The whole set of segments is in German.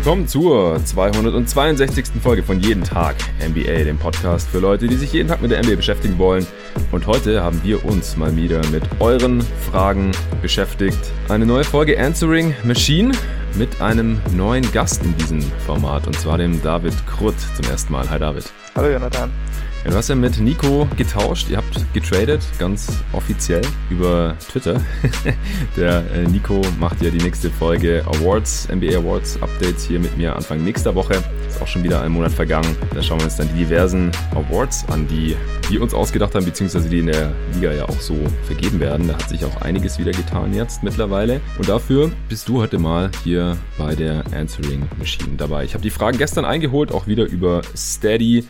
Willkommen zur 262. Folge von Jeden Tag NBA, dem Podcast für Leute, die sich jeden Tag mit der NBA beschäftigen wollen. Und heute haben wir uns mal wieder mit euren Fragen beschäftigt. Eine neue Folge Answering Machine mit einem neuen Gast in diesem Format und zwar dem David Krutt zum ersten Mal. Hi David. Hallo Jonathan. Ja, du hast ja mit Nico getauscht, ihr habt getradet, ganz offiziell über Twitter. Der äh, Nico macht ja die nächste Folge Awards, NBA Awards Updates hier mit mir Anfang nächster Woche. Ist auch schon wieder ein Monat vergangen. Da schauen wir uns dann die diversen Awards an, die wir uns ausgedacht haben, beziehungsweise die in der Liga ja auch so vergeben werden. Da hat sich auch einiges wieder getan jetzt mittlerweile. Und dafür bist du heute mal hier bei der Answering Machine dabei. Ich habe die Fragen gestern eingeholt, auch wieder über Steady,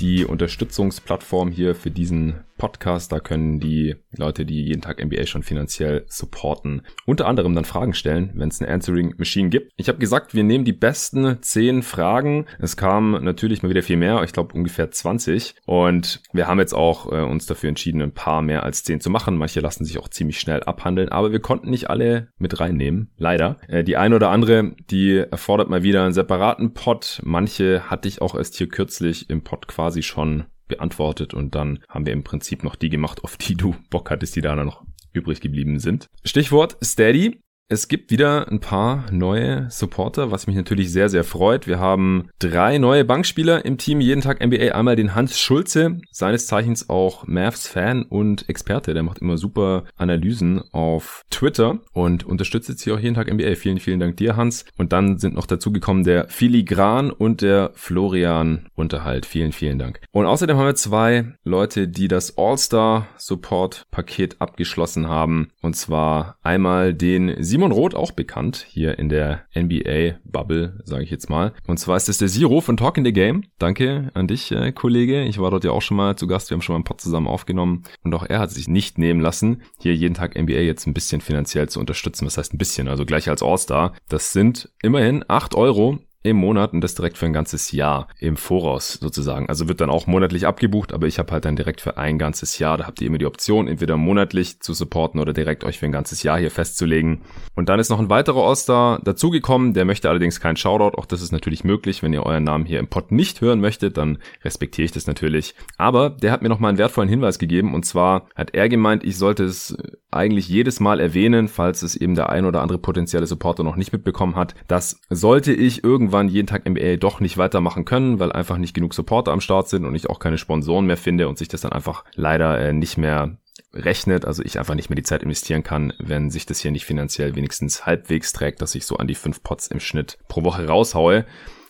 die Unterstützungsplattform hier für diesen Podcast. Da können die Leute, die jeden Tag NBA schon finanziell supporten, unter anderem dann Fragen stellen, wenn es eine Answering Machine gibt. Ich habe gesagt, wir nehmen die besten 10 Fragen. Es kam natürlich mal wieder viel mehr, ich glaube ungefähr 20. Und wir haben jetzt auch äh, uns dafür entschieden, ein paar mehr als 10 zu machen. Manche lassen sich auch ziemlich schnell abhandeln, aber wir konnten nicht alle mit reinnehmen, leider. Äh, die eine oder andere, die erfordert mal wieder einen separaten Pod. Manche hatte ich auch erst hier kürzlich im Pod quasi schon beantwortet und dann haben wir im Prinzip noch die gemacht, auf die du Bock hattest, die da noch übrig geblieben sind. Stichwort Steady. Es gibt wieder ein paar neue Supporter, was mich natürlich sehr, sehr freut. Wir haben drei neue Bankspieler im Team, jeden Tag NBA. Einmal den Hans Schulze, seines Zeichens auch Mavs-Fan und Experte. Der macht immer super Analysen auf Twitter und unterstützt jetzt hier auch jeden Tag NBA. Vielen, vielen Dank dir, Hans. Und dann sind noch dazu gekommen der Filigran und der Florian Unterhalt. Vielen, vielen Dank. Und außerdem haben wir zwei Leute, die das All-Star-Support-Paket abgeschlossen haben. Und zwar einmal den Simon Roth, auch bekannt hier in der NBA-Bubble, sage ich jetzt mal. Und zwar ist es der Zero von Talk in the Game. Danke an dich, äh, Kollege. Ich war dort ja auch schon mal zu Gast. Wir haben schon mal einen Pod zusammen aufgenommen. Und auch er hat sich nicht nehmen lassen, hier jeden Tag NBA jetzt ein bisschen finanziell zu unterstützen. Was heißt ein bisschen? Also gleich als All-Star. Das sind immerhin acht Euro im Monat und das direkt für ein ganzes Jahr im Voraus sozusagen. Also wird dann auch monatlich abgebucht, aber ich habe halt dann direkt für ein ganzes Jahr, da habt ihr immer die Option, entweder monatlich zu supporten oder direkt euch für ein ganzes Jahr hier festzulegen. Und dann ist noch ein weiterer All-Star dazugekommen, der möchte allerdings keinen Shoutout, auch das ist natürlich möglich, wenn ihr euren Namen hier im Pod nicht hören möchtet, dann respektiere ich das natürlich. Aber der hat mir noch mal einen wertvollen Hinweis gegeben und zwar hat er gemeint, ich sollte es eigentlich jedes Mal erwähnen, falls es eben der ein oder andere potenzielle Supporter noch nicht mitbekommen hat, dass sollte ich irgendwann irgendwann jeden Tag NBA doch nicht weitermachen können, weil einfach nicht genug Supporter am Start sind und ich auch keine Sponsoren mehr finde und sich das dann einfach leider äh, nicht mehr rechnet, also ich einfach nicht mehr die Zeit investieren kann, wenn sich das hier nicht finanziell wenigstens halbwegs trägt, dass ich so an die fünf Pots im Schnitt pro Woche raushaue.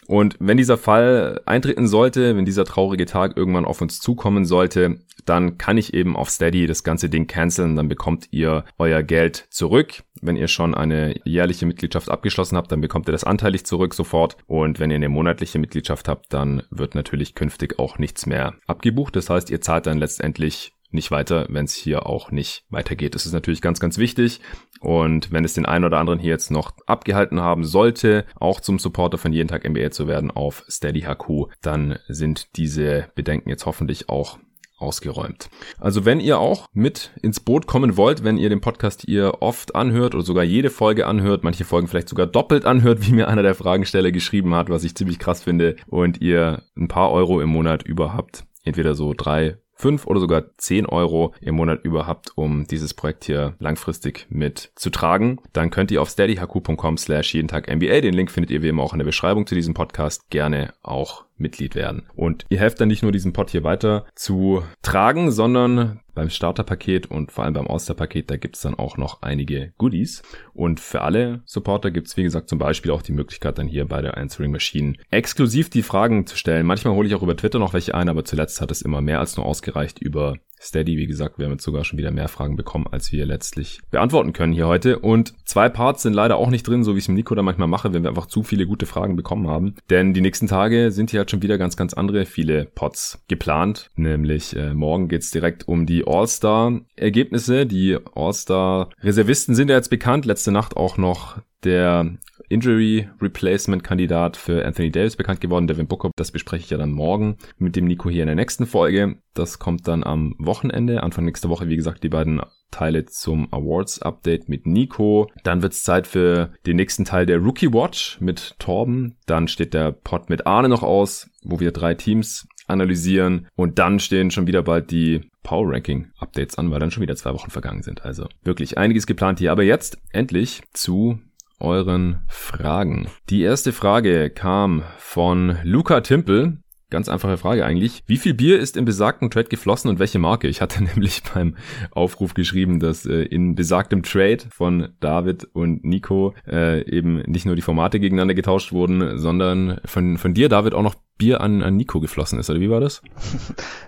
Und wenn dieser Fall eintreten sollte, wenn dieser traurige Tag irgendwann auf uns zukommen sollte, dann kann ich eben auf Steady das ganze Ding canceln, dann bekommt ihr euer Geld zurück. Wenn ihr schon eine jährliche Mitgliedschaft abgeschlossen habt, dann bekommt ihr das anteilig zurück sofort. Und wenn ihr eine monatliche Mitgliedschaft habt, dann wird natürlich künftig auch nichts mehr abgebucht. Das heißt, ihr zahlt dann letztendlich nicht weiter, wenn es hier auch nicht weitergeht. Das ist natürlich ganz, ganz wichtig. Und wenn es den einen oder anderen hier jetzt noch abgehalten haben sollte, auch zum Supporter von jeden Tag NBA zu werden auf Steady HQ, dann sind diese Bedenken jetzt hoffentlich auch ausgeräumt. Also wenn ihr auch mit ins Boot kommen wollt, wenn ihr den Podcast ihr oft anhört oder sogar jede Folge anhört, manche Folgen vielleicht sogar doppelt anhört, wie mir einer der Fragensteller geschrieben hat, was ich ziemlich krass finde, und ihr ein paar Euro im Monat über habt, entweder so drei, 5 oder sogar 10 Euro im Monat über habt, um dieses Projekt hier langfristig mit zu tragen, dann könnt ihr auf steadyhq.com slash jeden Tag NBA, den Link findet ihr wie immer auch in der Beschreibung zu diesem Podcast, gerne auch Mitglied werden. Und ihr helft dann nicht nur diesen Pod hier weiter zu tragen, sondern beim Starterpaket und vor allem beim All-Star-Paket, da gibt's dann auch noch einige Goodies. Und für alle Supporter gibt's wie gesagt, zum Beispiel auch die Möglichkeit, dann hier bei der Answering Machine exklusiv die Fragen zu stellen. Manchmal hole ich auch über Twitter noch welche ein, aber zuletzt hat es immer mehr als nur ausgereicht über Steady, wie gesagt, wir haben jetzt sogar schon wieder mehr Fragen bekommen, als wir letztlich beantworten können hier heute. Und zwei Parts sind leider auch nicht drin, so wie ich es mit Nico da manchmal mache, wenn wir einfach zu viele gute Fragen bekommen haben. Denn die nächsten Tage sind hier halt schon wieder ganz, ganz andere viele Pots geplant. Nämlich äh, morgen geht's direkt um die All-Star-Ergebnisse. Die All-Star-Reservisten sind ja jetzt bekannt. Letzte Nacht auch noch der Injury Replacement Kandidat für Anthony Davis bekannt geworden, Devin Booker. Das bespreche ich ja dann morgen mit dem Nico hier in der nächsten Folge. Das kommt dann am Wochenende, Anfang nächster Woche, wie gesagt, die beiden Teile zum Awards Update mit Nico. Dann wird's Zeit für den nächsten Teil der Rookie Watch mit Torben. Dann steht der Pod mit Arne noch aus, wo wir drei Teams analysieren und dann stehen schon wieder bald die Power Ranking Updates an, weil dann schon wieder zwei Wochen vergangen sind. Also wirklich einiges geplant hier. Aber jetzt endlich zu euren Fragen. Die erste Frage kam von Luca Timpel. Ganz einfache Frage eigentlich. Wie viel Bier ist im besagten Trade geflossen und welche Marke? Ich hatte nämlich beim Aufruf geschrieben, dass äh, in besagtem Trade von David und Nico äh, eben nicht nur die Formate gegeneinander getauscht wurden, sondern von, von dir, David, auch noch Bier an, an Nico geflossen ist, oder wie war das?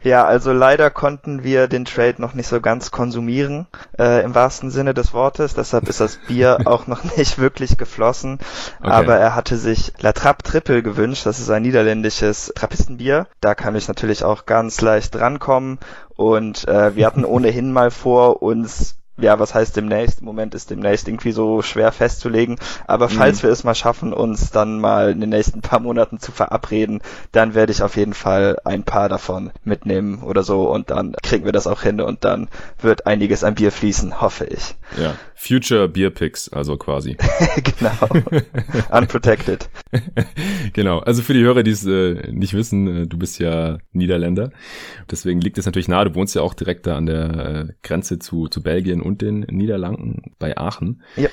Ja, also leider konnten wir den Trade noch nicht so ganz konsumieren, äh, im wahrsten Sinne des Wortes. Deshalb ist das Bier auch noch nicht wirklich geflossen. Okay. Aber er hatte sich La Trappe Triple gewünscht. Das ist ein niederländisches Trappistenbier. Da kann ich natürlich auch ganz leicht drankommen. Und äh, wir hatten ohnehin mal vor, uns ja, was heißt demnächst? Im Moment ist demnächst irgendwie so schwer festzulegen. Aber falls mhm. wir es mal schaffen, uns dann mal in den nächsten paar Monaten zu verabreden, dann werde ich auf jeden Fall ein paar davon mitnehmen oder so und dann kriegen wir das auch hin und dann wird einiges an Bier fließen, hoffe ich. Ja, Future Beer Picks, also quasi. genau. Unprotected. genau. Also für die Hörer, die es äh, nicht wissen, äh, du bist ja Niederländer. Deswegen liegt es natürlich nahe. Du wohnst ja auch direkt da an der äh, Grenze zu, zu Belgien und den Niederlanden bei Aachen. Ja.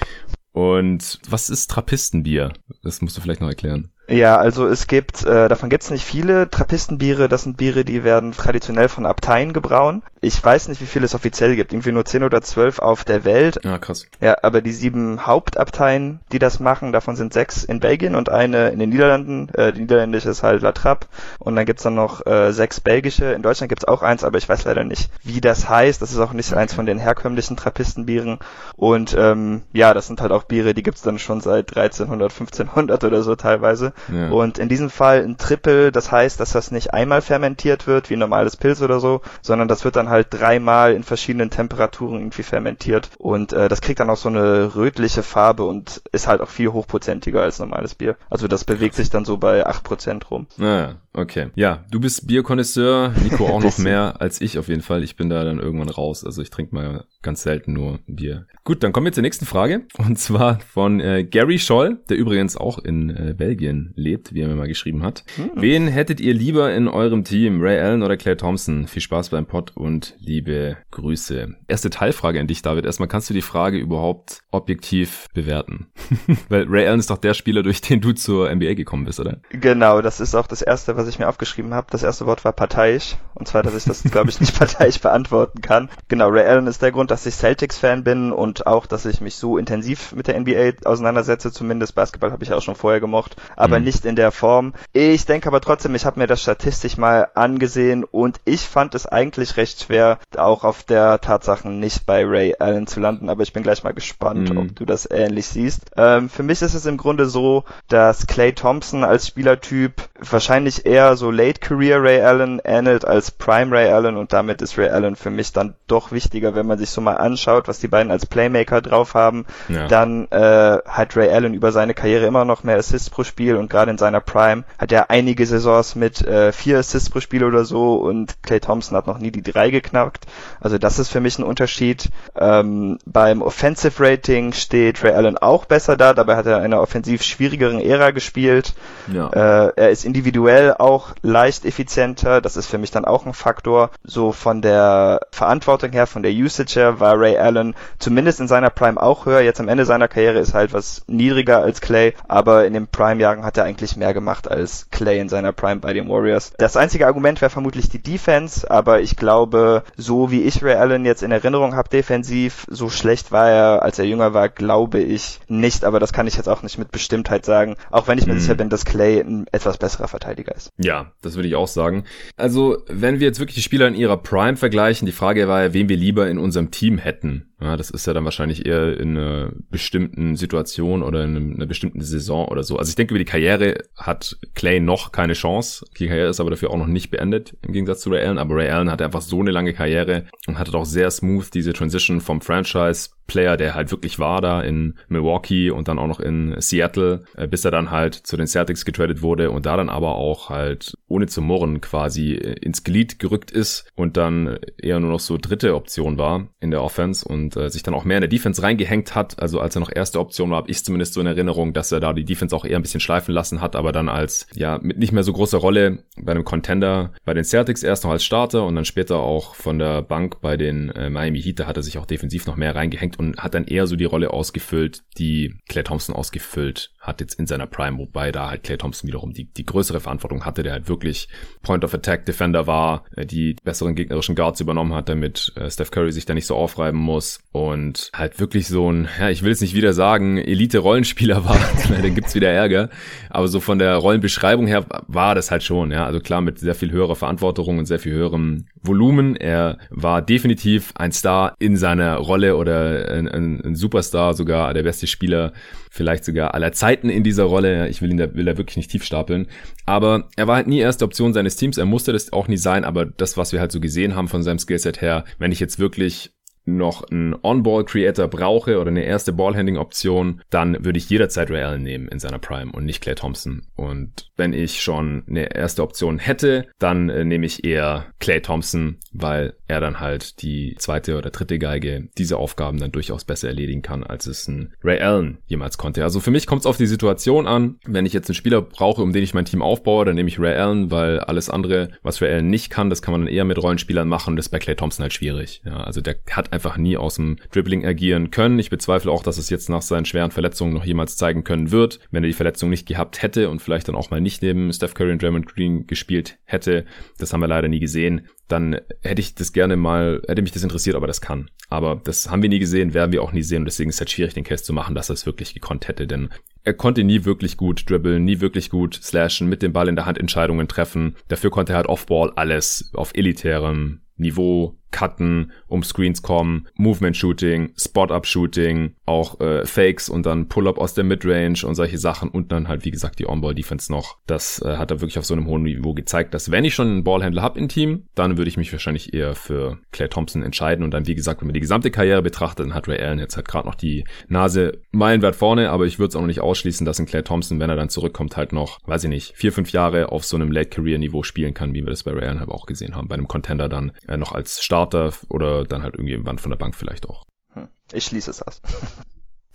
Und was ist Trappistenbier? Das musst du vielleicht noch erklären. Ja, also es gibt, äh, davon gibt es nicht viele Trappistenbiere. Das sind Biere, die werden traditionell von Abteien gebrauen. Ich weiß nicht, wie viele es offiziell gibt. Irgendwie nur 10 oder 12 auf der Welt. Ja, krass. Ja, aber die sieben Hauptabteien, die das machen, davon sind sechs in Belgien und eine in den Niederlanden. Äh, die niederländische ist halt La Trappe. Und dann gibt's dann noch äh, sechs belgische. In Deutschland gibt's auch eins, aber ich weiß leider nicht, wie das heißt. Das ist auch nicht okay. eins von den herkömmlichen Trappistenbieren. Und ähm, ja, das sind halt auch Biere, die gibt's dann schon seit 1300, 1500 oder so teilweise. Ja. Und in diesem Fall ein Triple, das heißt, dass das nicht einmal fermentiert wird, wie ein normales Pilz oder so, sondern das wird dann halt dreimal in verschiedenen Temperaturen irgendwie fermentiert. Und äh, das kriegt dann auch so eine rötliche Farbe und ist halt auch viel hochprozentiger als normales Bier. Also das bewegt sich dann so bei 8% rum. Naja, okay. Ja, du bist Bierkonnoisseur, Nico auch noch mehr als ich auf jeden Fall. Ich bin da dann irgendwann raus. Also ich trinke mal ganz selten nur Bier. Gut, dann kommen wir zur nächsten Frage. Und zwar von äh, Gary Scholl, der übrigens auch in äh, Belgien lebt, wie er mir mal geschrieben hat. Hm. Wen hättet ihr lieber in eurem Team? Ray Allen oder Claire Thompson? Viel Spaß beim Pod und liebe Grüße. Erste Teilfrage an dich, David. Erstmal kannst du die Frage überhaupt objektiv bewerten? Weil Ray Allen ist doch der Spieler, durch den du zur NBA gekommen bist, oder? Genau, das ist auch das Erste, was ich mir aufgeschrieben habe. Das erste Wort war parteiisch. Und zwar, dass ich das, glaube ich, nicht parteiisch beantworten kann. Genau, Ray Allen ist der Grund, dass ich Celtics-Fan bin und auch, dass ich mich so intensiv mit der NBA auseinandersetze. Zumindest Basketball habe ich auch schon vorher gemocht. Aber mhm. nicht in der Form. Ich denke aber trotzdem, ich habe mir das statistisch mal angesehen und ich fand es eigentlich recht schwer, auch auf der Tatsachen nicht bei Ray Allen zu landen. Aber ich bin gleich mal gespannt, mhm. ob du das ähnlich siehst. Ähm, für mich ist es im Grunde so, dass Clay Thompson als Spielertyp wahrscheinlich eher so Late Career Ray Allen ähnelt als Prime Ray Allen und damit ist Ray Allen für mich dann doch wichtiger, wenn man sich so mal anschaut, was die beiden als Playmaker drauf haben. Ja. Dann äh, hat Ray Allen über seine Karriere immer noch mehr Assists pro Spiel und gerade in seiner Prime hat er einige Saisons mit äh, vier Assists pro Spiel oder so und Clay Thompson hat noch nie die drei geknackt. Also das ist für mich ein Unterschied. Ähm, beim Offensive Rating steht Ray Allen auch besser da, dabei hat er in einer offensiv schwierigeren Ära gespielt. Ja. Äh, er ist individuell auch leicht effizienter, das ist für mich dann auch ein Faktor. So von der Verantwortung her, von der Usage her war Ray Allen zumindest in seiner Prime auch höher. Jetzt am Ende seiner Karriere ist halt was niedriger als Clay, aber in den Prime-Jahren hat hat er eigentlich mehr gemacht als Clay in seiner Prime bei den Warriors. Das einzige Argument wäre vermutlich die Defense, aber ich glaube, so wie ich Ray Allen jetzt in Erinnerung habe defensiv, so schlecht war er, als er jünger war, glaube ich nicht, aber das kann ich jetzt auch nicht mit Bestimmtheit sagen, auch wenn ich mir hm. sicher bin, dass Clay ein etwas besserer Verteidiger ist. Ja, das würde ich auch sagen. Also, wenn wir jetzt wirklich die Spieler in ihrer Prime vergleichen, die Frage war ja, wen wir lieber in unserem Team hätten. Ja, das ist ja dann wahrscheinlich eher in einer bestimmten Situation oder in einer bestimmten Saison oder so. Also ich denke, über die Karriere hat Clay noch keine Chance. Die Karriere ist aber dafür auch noch nicht beendet, im Gegensatz zu Ray Allen. Aber Ray Allen hatte einfach so eine lange Karriere und hatte auch sehr smooth diese Transition vom Franchise Player, der halt wirklich war da in Milwaukee und dann auch noch in Seattle, äh, bis er dann halt zu den Celtics getradet wurde und da dann aber auch halt ohne zu murren quasi äh, ins Glied gerückt ist und dann eher nur noch so dritte Option war in der Offense und äh, sich dann auch mehr in der Defense reingehängt hat. Also als er noch erste Option war, habe ich zumindest so in Erinnerung, dass er da die Defense auch eher ein bisschen schleifen lassen hat, aber dann als ja mit nicht mehr so großer Rolle bei einem Contender bei den Celtics erst noch als Starter und dann später auch von der Bank bei den äh, Miami Heat, da hat er sich auch defensiv noch mehr reingehängt und hat dann eher so die Rolle ausgefüllt, die Clay Thompson ausgefüllt hat jetzt in seiner Prime, wobei da halt Clay Thompson wiederum die, die größere Verantwortung hatte, der halt wirklich Point of Attack Defender war, äh, die besseren gegnerischen Guards übernommen hat, damit äh, Steph Curry sich da nicht so aufreiben muss und halt wirklich so ein, ja, ich will es nicht wieder sagen, Elite-Rollenspieler war, dann gibt's wieder Ärger, aber so von der Rollenbeschreibung her war das halt schon, ja, also klar mit sehr viel höherer Verantwortung und sehr viel höherem Volumen. Er war definitiv ein Star in seiner Rolle oder ein, ein, ein Superstar, sogar der beste Spieler vielleicht sogar aller Zeiten in dieser Rolle. Ich will ihn da, will da wirklich nicht tief stapeln. Aber er war halt nie erste Option seines Teams. Er musste das auch nie sein. Aber das, was wir halt so gesehen haben von seinem Skillset her, wenn ich jetzt wirklich noch einen On-Ball-Creator brauche oder eine erste Ballhandling-Option, dann würde ich jederzeit Ray Allen nehmen in seiner Prime und nicht Clay Thompson. Und wenn ich schon eine erste Option hätte, dann äh, nehme ich eher Clay Thompson, weil er dann halt die zweite oder dritte Geige diese Aufgaben dann durchaus besser erledigen kann, als es ein Ray Allen jemals konnte. Also für mich kommt es auf die Situation an. Wenn ich jetzt einen Spieler brauche, um den ich mein Team aufbaue, dann nehme ich Ray Allen, weil alles andere, was Ray Allen nicht kann, das kann man dann eher mit Rollenspielern machen. Das ist bei Clay Thompson halt schwierig. Ja, also der hat einfach nie aus dem Dribbling agieren können. Ich bezweifle auch, dass es jetzt nach seinen schweren Verletzungen noch jemals zeigen können wird. Wenn er die Verletzung nicht gehabt hätte und vielleicht dann auch mal nicht neben Steph Curry und Draymond Green gespielt hätte, das haben wir leider nie gesehen, dann hätte ich das gerne mal, hätte mich das interessiert, aber das kann. Aber das haben wir nie gesehen, werden wir auch nie sehen und deswegen ist es halt schwierig, den Case zu machen, dass er es wirklich gekonnt hätte, denn er konnte nie wirklich gut dribbeln, nie wirklich gut slashen, mit dem Ball in der Hand Entscheidungen treffen. Dafür konnte er halt Offball alles auf elitärem Niveau cutten, um Screens kommen, Movement Shooting, Spot-Up Shooting, auch äh, Fakes und dann Pull-Up aus der Midrange und solche Sachen und dann halt wie gesagt die On-Ball Defense noch. Das äh, hat er wirklich auf so einem hohen Niveau gezeigt, dass wenn ich schon einen Ballhändler habe im Team, dann würde ich mich wahrscheinlich eher für Clay Thompson entscheiden und dann wie gesagt, wenn man die gesamte Karriere betrachtet, dann hat Ray Allen jetzt halt gerade noch die Nase meilenweit vorne, aber ich würde es auch noch nicht ausschließen, dass ein Clay Thompson, wenn er dann zurückkommt, halt noch, weiß ich nicht, vier, fünf Jahre auf so einem Late-Career-Niveau spielen kann, wie wir das bei Ray Allen halt auch gesehen haben, bei einem Contender dann äh, noch als Starter oder dann halt irgendjemand von der Bank vielleicht auch. Hm. Ich schließe es aus.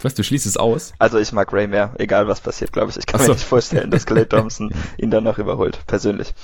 Was, du schließt es aus? Also ich mag Ray mehr, egal was passiert, glaube ich. Ich kann so. mir nicht vorstellen, dass Clay Thompson ihn dann noch überholt, persönlich.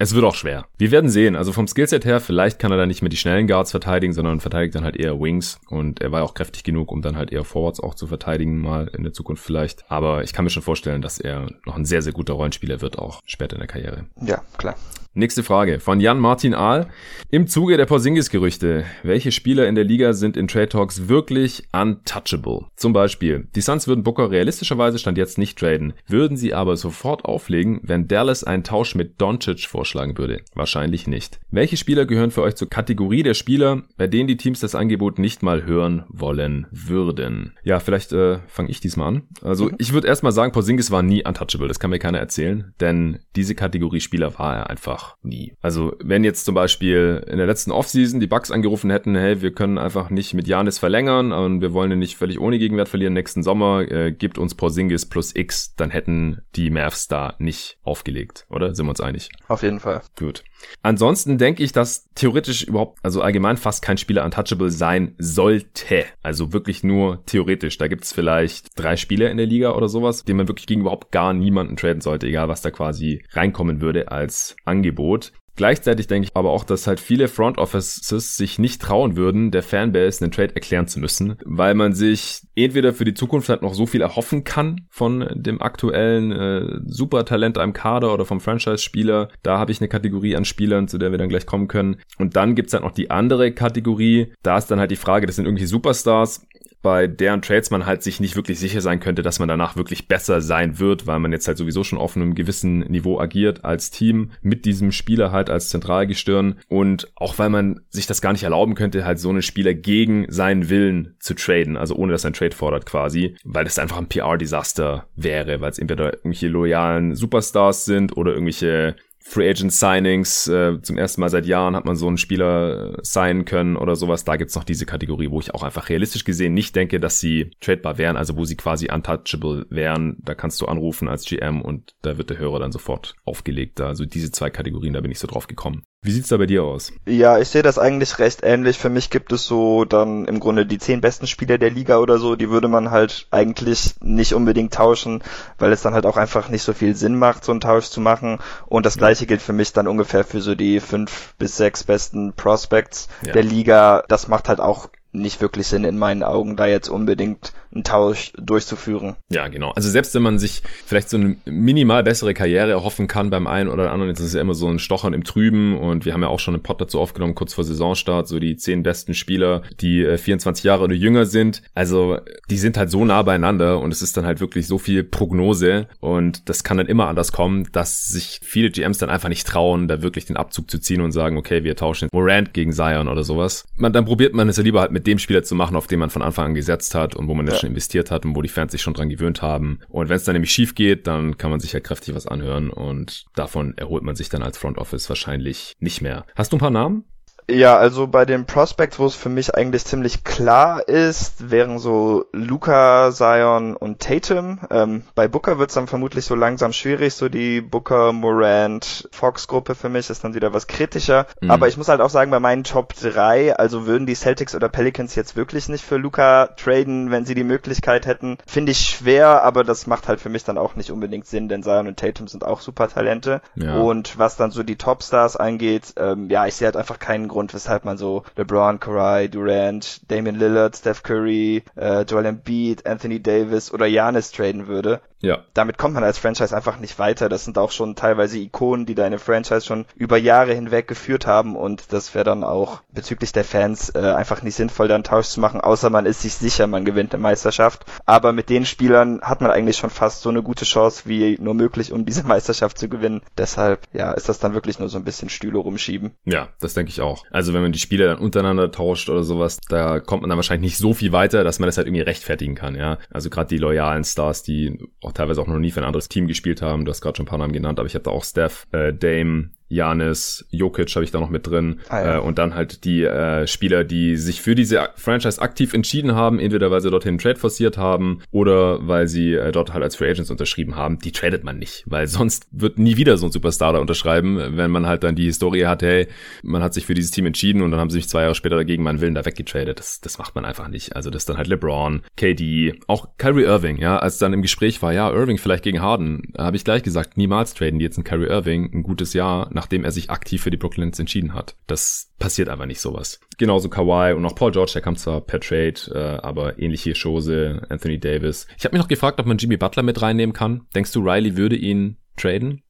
Es wird auch schwer. Wir werden sehen. Also vom Skillset her, vielleicht kann er dann nicht mehr die schnellen Guards verteidigen, sondern verteidigt dann halt eher Wings. Und er war auch kräftig genug, um dann halt eher Forwards auch zu verteidigen, mal in der Zukunft vielleicht. Aber ich kann mir schon vorstellen, dass er noch ein sehr, sehr guter Rollenspieler wird, auch später in der Karriere. Ja, klar. Nächste Frage von Jan Martin Ahl. Im Zuge der Porzingis-Gerüchte, welche Spieler in der Liga sind in Trade Talks wirklich untouchable? Zum Beispiel, die Suns würden Booker realistischerweise Stand jetzt nicht traden, würden sie aber sofort auflegen, wenn Dallas einen Tausch mit Doncic vorschlagen würde. Wahrscheinlich nicht. Welche Spieler gehören für euch zur Kategorie der Spieler, bei denen die Teams das Angebot nicht mal hören wollen würden? Ja, vielleicht äh, fange ich diesmal an. Also mhm. ich würde erstmal sagen, Porzingis war nie untouchable, das kann mir keiner erzählen, denn diese Kategorie Spieler war er einfach nie. Also wenn jetzt zum Beispiel in der letzten Offseason die Bucks angerufen hätten, hey, wir können einfach nicht mit Janis verlängern und wir wollen ihn nicht völlig ohne Gegenwert verlieren nächsten Sommer, äh, gibt uns Porzingis plus X, dann hätten die Mavs da nicht aufgelegt, oder? Sind wir uns einig? Auf jeden Fall. Gut. Ansonsten denke ich, dass theoretisch überhaupt, also allgemein fast kein Spieler untouchable sein sollte. Also wirklich nur theoretisch. Da gibt es vielleicht drei Spieler in der Liga oder sowas, denen man wirklich gegen überhaupt gar niemanden traden sollte, egal was da quasi reinkommen würde als Angebot. Gleichzeitig denke ich aber auch, dass halt viele Front Offices sich nicht trauen würden, der Fanbase einen Trade erklären zu müssen, weil man sich entweder für die Zukunft halt noch so viel erhoffen kann von dem aktuellen äh, Supertalent am Kader oder vom Franchise-Spieler. Da habe ich eine Kategorie an Spielern, zu der wir dann gleich kommen können. Und dann gibt's halt noch die andere Kategorie. Da ist dann halt die Frage, das sind irgendwelche Superstars bei deren Trades man halt sich nicht wirklich sicher sein könnte, dass man danach wirklich besser sein wird, weil man jetzt halt sowieso schon auf einem gewissen Niveau agiert als Team mit diesem Spieler halt als Zentralgestirn. Und auch weil man sich das gar nicht erlauben könnte, halt so einen Spieler gegen seinen Willen zu traden, also ohne dass ein Trade fordert quasi, weil das einfach ein PR-Desaster wäre, weil es entweder irgendwelche loyalen Superstars sind oder irgendwelche Free Agent Signings. Äh, zum ersten Mal seit Jahren hat man so einen Spieler äh, signen können oder sowas. Da gibt's noch diese Kategorie, wo ich auch einfach realistisch gesehen nicht denke, dass sie tradebar wären, also wo sie quasi untouchable wären. Da kannst du anrufen als GM und da wird der Hörer dann sofort aufgelegt. Also diese zwei Kategorien, da bin ich so drauf gekommen. Wie sieht's da bei dir aus? Ja, ich sehe das eigentlich recht ähnlich. Für mich gibt es so dann im Grunde die zehn besten Spieler der Liga oder so, die würde man halt eigentlich nicht unbedingt tauschen, weil es dann halt auch einfach nicht so viel Sinn macht, so einen Tausch zu machen. Und das gleiche gilt für mich dann ungefähr für so die fünf bis sechs besten Prospects ja. der Liga. Das macht halt auch nicht wirklich Sinn in meinen Augen, da jetzt unbedingt einen Tausch durchzuführen. Ja, genau. Also selbst wenn man sich vielleicht so eine minimal bessere Karriere erhoffen kann beim einen oder anderen, jetzt ist es ja immer so ein Stochern im Trüben und wir haben ja auch schon einen Pod dazu aufgenommen, kurz vor Saisonstart, so die zehn besten Spieler, die 24 äh, Jahre oder jünger sind. Also die sind halt so nah beieinander und es ist dann halt wirklich so viel Prognose und das kann dann immer anders kommen, dass sich viele GMs dann einfach nicht trauen, da wirklich den Abzug zu ziehen und sagen, okay, wir tauschen Morant gegen Zion oder sowas. Man, dann probiert man es ja lieber halt mit dem Spieler zu machen, auf den man von Anfang an gesetzt hat und wo man ja. schon investiert hat und wo die Fans sich schon dran gewöhnt haben. Und wenn es dann nämlich schief geht, dann kann man sich ja kräftig was anhören und davon erholt man sich dann als Front Office wahrscheinlich nicht mehr. Hast du ein paar Namen? Ja, also bei den Prospects, wo es für mich eigentlich ziemlich klar ist, wären so Luca, Zion und Tatum. Ähm, bei Booker wird es dann vermutlich so langsam schwierig, so die Booker, Morant, Fox-Gruppe für mich ist dann wieder was kritischer. Mhm. Aber ich muss halt auch sagen, bei meinen Top 3, also würden die Celtics oder Pelicans jetzt wirklich nicht für Luca traden, wenn sie die Möglichkeit hätten, finde ich schwer, aber das macht halt für mich dann auch nicht unbedingt Sinn, denn Zion und Tatum sind auch super Talente. Ja. Und was dann so die Topstars angeht, ähm, ja, ich sehe halt einfach keinen Grund, weshalb man so LeBron, Kawhi, Durant, Damian Lillard, Steph Curry, äh, Joel Embiid, Anthony Davis oder Giannis traden würde. Ja. Damit kommt man als Franchise einfach nicht weiter. Das sind auch schon teilweise Ikonen, die deine Franchise schon über Jahre hinweg geführt haben und das wäre dann auch bezüglich der Fans äh, einfach nicht sinnvoll, da einen Tausch zu machen, außer man ist sich sicher, man gewinnt eine Meisterschaft. Aber mit den Spielern hat man eigentlich schon fast so eine gute Chance wie nur möglich, um diese Meisterschaft zu gewinnen. Deshalb, ja, ist das dann wirklich nur so ein bisschen Stühle rumschieben. Ja, das denke ich auch. Also wenn man die Spieler dann untereinander tauscht oder sowas, da kommt man dann wahrscheinlich nicht so viel weiter, dass man das halt irgendwie rechtfertigen kann, ja. Also gerade die loyalen Stars, die auch teilweise auch noch nie für ein anderes Team gespielt haben. Du hast gerade schon ein paar Namen genannt, aber ich habe da auch Steph, äh, Dame, Janis, Jokic habe ich da noch mit drin ah, ja. äh, und dann halt die äh, Spieler, die sich für diese Franchise aktiv entschieden haben, entweder weil sie dorthin einen Trade forciert haben oder weil sie äh, dort halt als Free Agents unterschrieben haben, die tradet man nicht, weil sonst wird nie wieder so ein Superstar da unterschreiben, wenn man halt dann die Historie hat, hey, man hat sich für dieses Team entschieden und dann haben sie sich zwei Jahre später dagegen meinen Willen da weggetradet. Das, das macht man einfach nicht. Also das ist dann halt LeBron, KD, auch Kyrie Irving, ja, als dann im Gespräch war, ja, Irving vielleicht gegen Harden, habe ich gleich gesagt, niemals traden die jetzt einen Kyrie Irving ein gutes Jahr nachdem er sich aktiv für die Brooklyn Nets entschieden hat. Das passiert einfach nicht sowas. Genauso Kawhi und auch Paul George, der kam zwar per Trade, äh, aber ähnliche Chose, Anthony Davis. Ich habe mich noch gefragt, ob man Jimmy Butler mit reinnehmen kann. Denkst du, Riley würde ihn traden?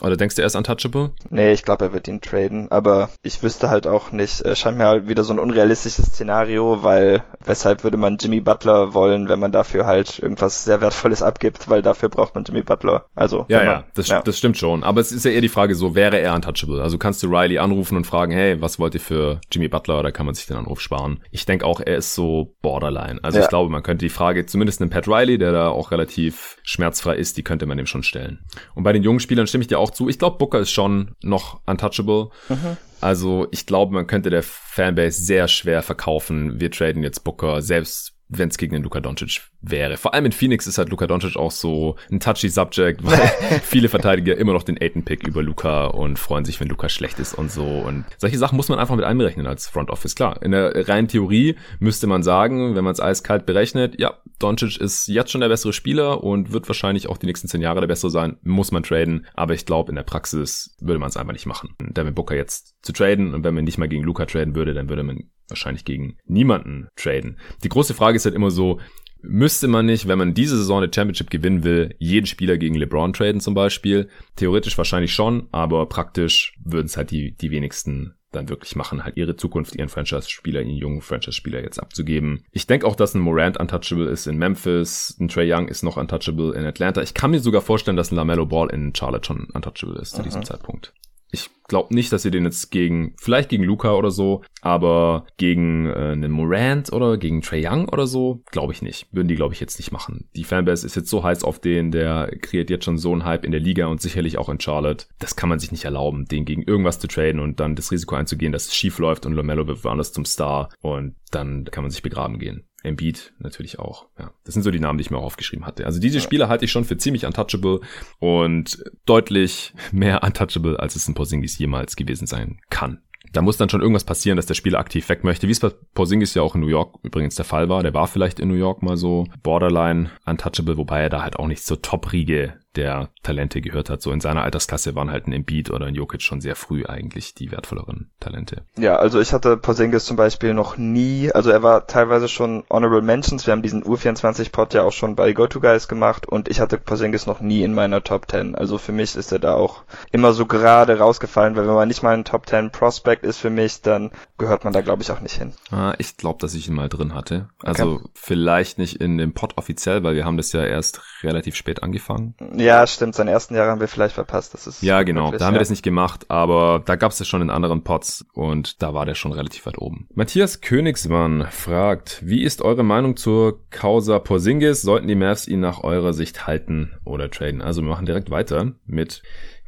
Oder denkst du, er ist untouchable? Nee, ich glaube, er wird ihn traden, aber ich wüsste halt auch nicht, es scheint mir halt wieder so ein unrealistisches Szenario, weil weshalb würde man Jimmy Butler wollen, wenn man dafür halt irgendwas sehr Wertvolles abgibt, weil dafür braucht man Jimmy Butler. Also, ja, ja, das, ja. das stimmt schon. Aber es ist ja eher die Frage so, wäre er untouchable? Also kannst du Riley anrufen und fragen, hey, was wollt ihr für Jimmy Butler oder kann man sich den Anruf sparen? Ich denke auch, er ist so borderline. Also ja. ich glaube, man könnte die Frage, zumindest einen Pat Riley, der da auch relativ schmerzfrei ist, die könnte man dem schon stellen. Und bei den jungen Spielern stimme ich dir auch zu. Ich glaube, Booker ist schon noch untouchable. Mhm. Also ich glaube, man könnte der Fanbase sehr schwer verkaufen. Wir traden jetzt Booker, selbst wenn es gegen den Luka Doncic wäre. Vor allem in Phoenix ist halt Luka Doncic auch so ein touchy Subject, weil viele Verteidiger immer noch den Aiden-Pick über Luka und freuen sich, wenn Luka schlecht ist und so. Und solche Sachen muss man einfach mit einberechnen als Front Office. Klar, in der reinen Theorie müsste man sagen, wenn man es eiskalt berechnet, ja, Doncic ist jetzt schon der bessere Spieler und wird wahrscheinlich auch die nächsten zehn Jahre der bessere sein, muss man traden. Aber ich glaube, in der Praxis würde man es einfach nicht machen. Devin Booker jetzt zu traden und wenn man nicht mal gegen Luca traden würde, dann würde man wahrscheinlich gegen niemanden traden. Die große Frage ist halt immer so, müsste man nicht, wenn man diese Saison eine Championship gewinnen will, jeden Spieler gegen LeBron traden zum Beispiel? Theoretisch wahrscheinlich schon, aber praktisch würden es halt die, die wenigsten dann wirklich machen, halt ihre Zukunft, ihren Franchise-Spieler, ihren jungen Franchise-Spieler jetzt abzugeben. Ich denke auch, dass ein Morant untouchable ist in Memphis, ein Trey Young ist noch untouchable in Atlanta. Ich kann mir sogar vorstellen, dass ein LaMelo Ball in Charlotte schon untouchable ist Aha. zu diesem Zeitpunkt. Ich glaube nicht, dass sie den jetzt gegen, vielleicht gegen Luca oder so, aber gegen äh, einen Morant oder gegen Trey Young oder so, glaube ich nicht. Würden die, glaube ich, jetzt nicht machen. Die Fanbase ist jetzt so heiß auf den, der kreiert jetzt schon so einen Hype in der Liga und sicherlich auch in Charlotte. Das kann man sich nicht erlauben, den gegen irgendwas zu traden und dann das Risiko einzugehen, dass es schief läuft und Lomello wird woanders zum Star und dann kann man sich begraben gehen. Embiid natürlich auch. Ja, das sind so die Namen, die ich mir auch aufgeschrieben hatte. Also diese Spieler halte ich schon für ziemlich untouchable und deutlich mehr untouchable, als es in Porzingis jemals gewesen sein kann. Da muss dann schon irgendwas passieren, dass der Spieler aktiv weg möchte, wie es bei Porzingis ja auch in New York übrigens der Fall war. Der war vielleicht in New York mal so borderline untouchable, wobei er da halt auch nicht zur Top-Riege der Talente gehört hat. So in seiner Altersklasse waren halt ein Embiid oder ein Jokic schon sehr früh eigentlich die wertvolleren Talente. Ja, also ich hatte Porzingis zum Beispiel noch nie, also er war teilweise schon Honorable Mentions. Wir haben diesen U24-Pod ja auch schon bei GoToGuys gemacht und ich hatte Porzingis noch nie in meiner Top 10. Also für mich ist er da auch immer so gerade rausgefallen, weil wenn man nicht mal ein Top 10 Prospect ist für mich, dann gehört man da glaube ich auch nicht hin. Ah, ich glaube, dass ich ihn mal drin hatte. Also okay. vielleicht nicht in dem Pod offiziell, weil wir haben das ja erst relativ spät angefangen. Ja, stimmt. Seinen ersten Jahr haben wir vielleicht verpasst. Das ist ja, genau. Wirklich, da haben ja. wir das nicht gemacht, aber da gab es ja schon in anderen Pots und da war der schon relativ weit oben. Matthias Königsmann fragt, wie ist eure Meinung zur Causa Porzingis? Sollten die Mavs ihn nach eurer Sicht halten oder traden? Also wir machen direkt weiter mit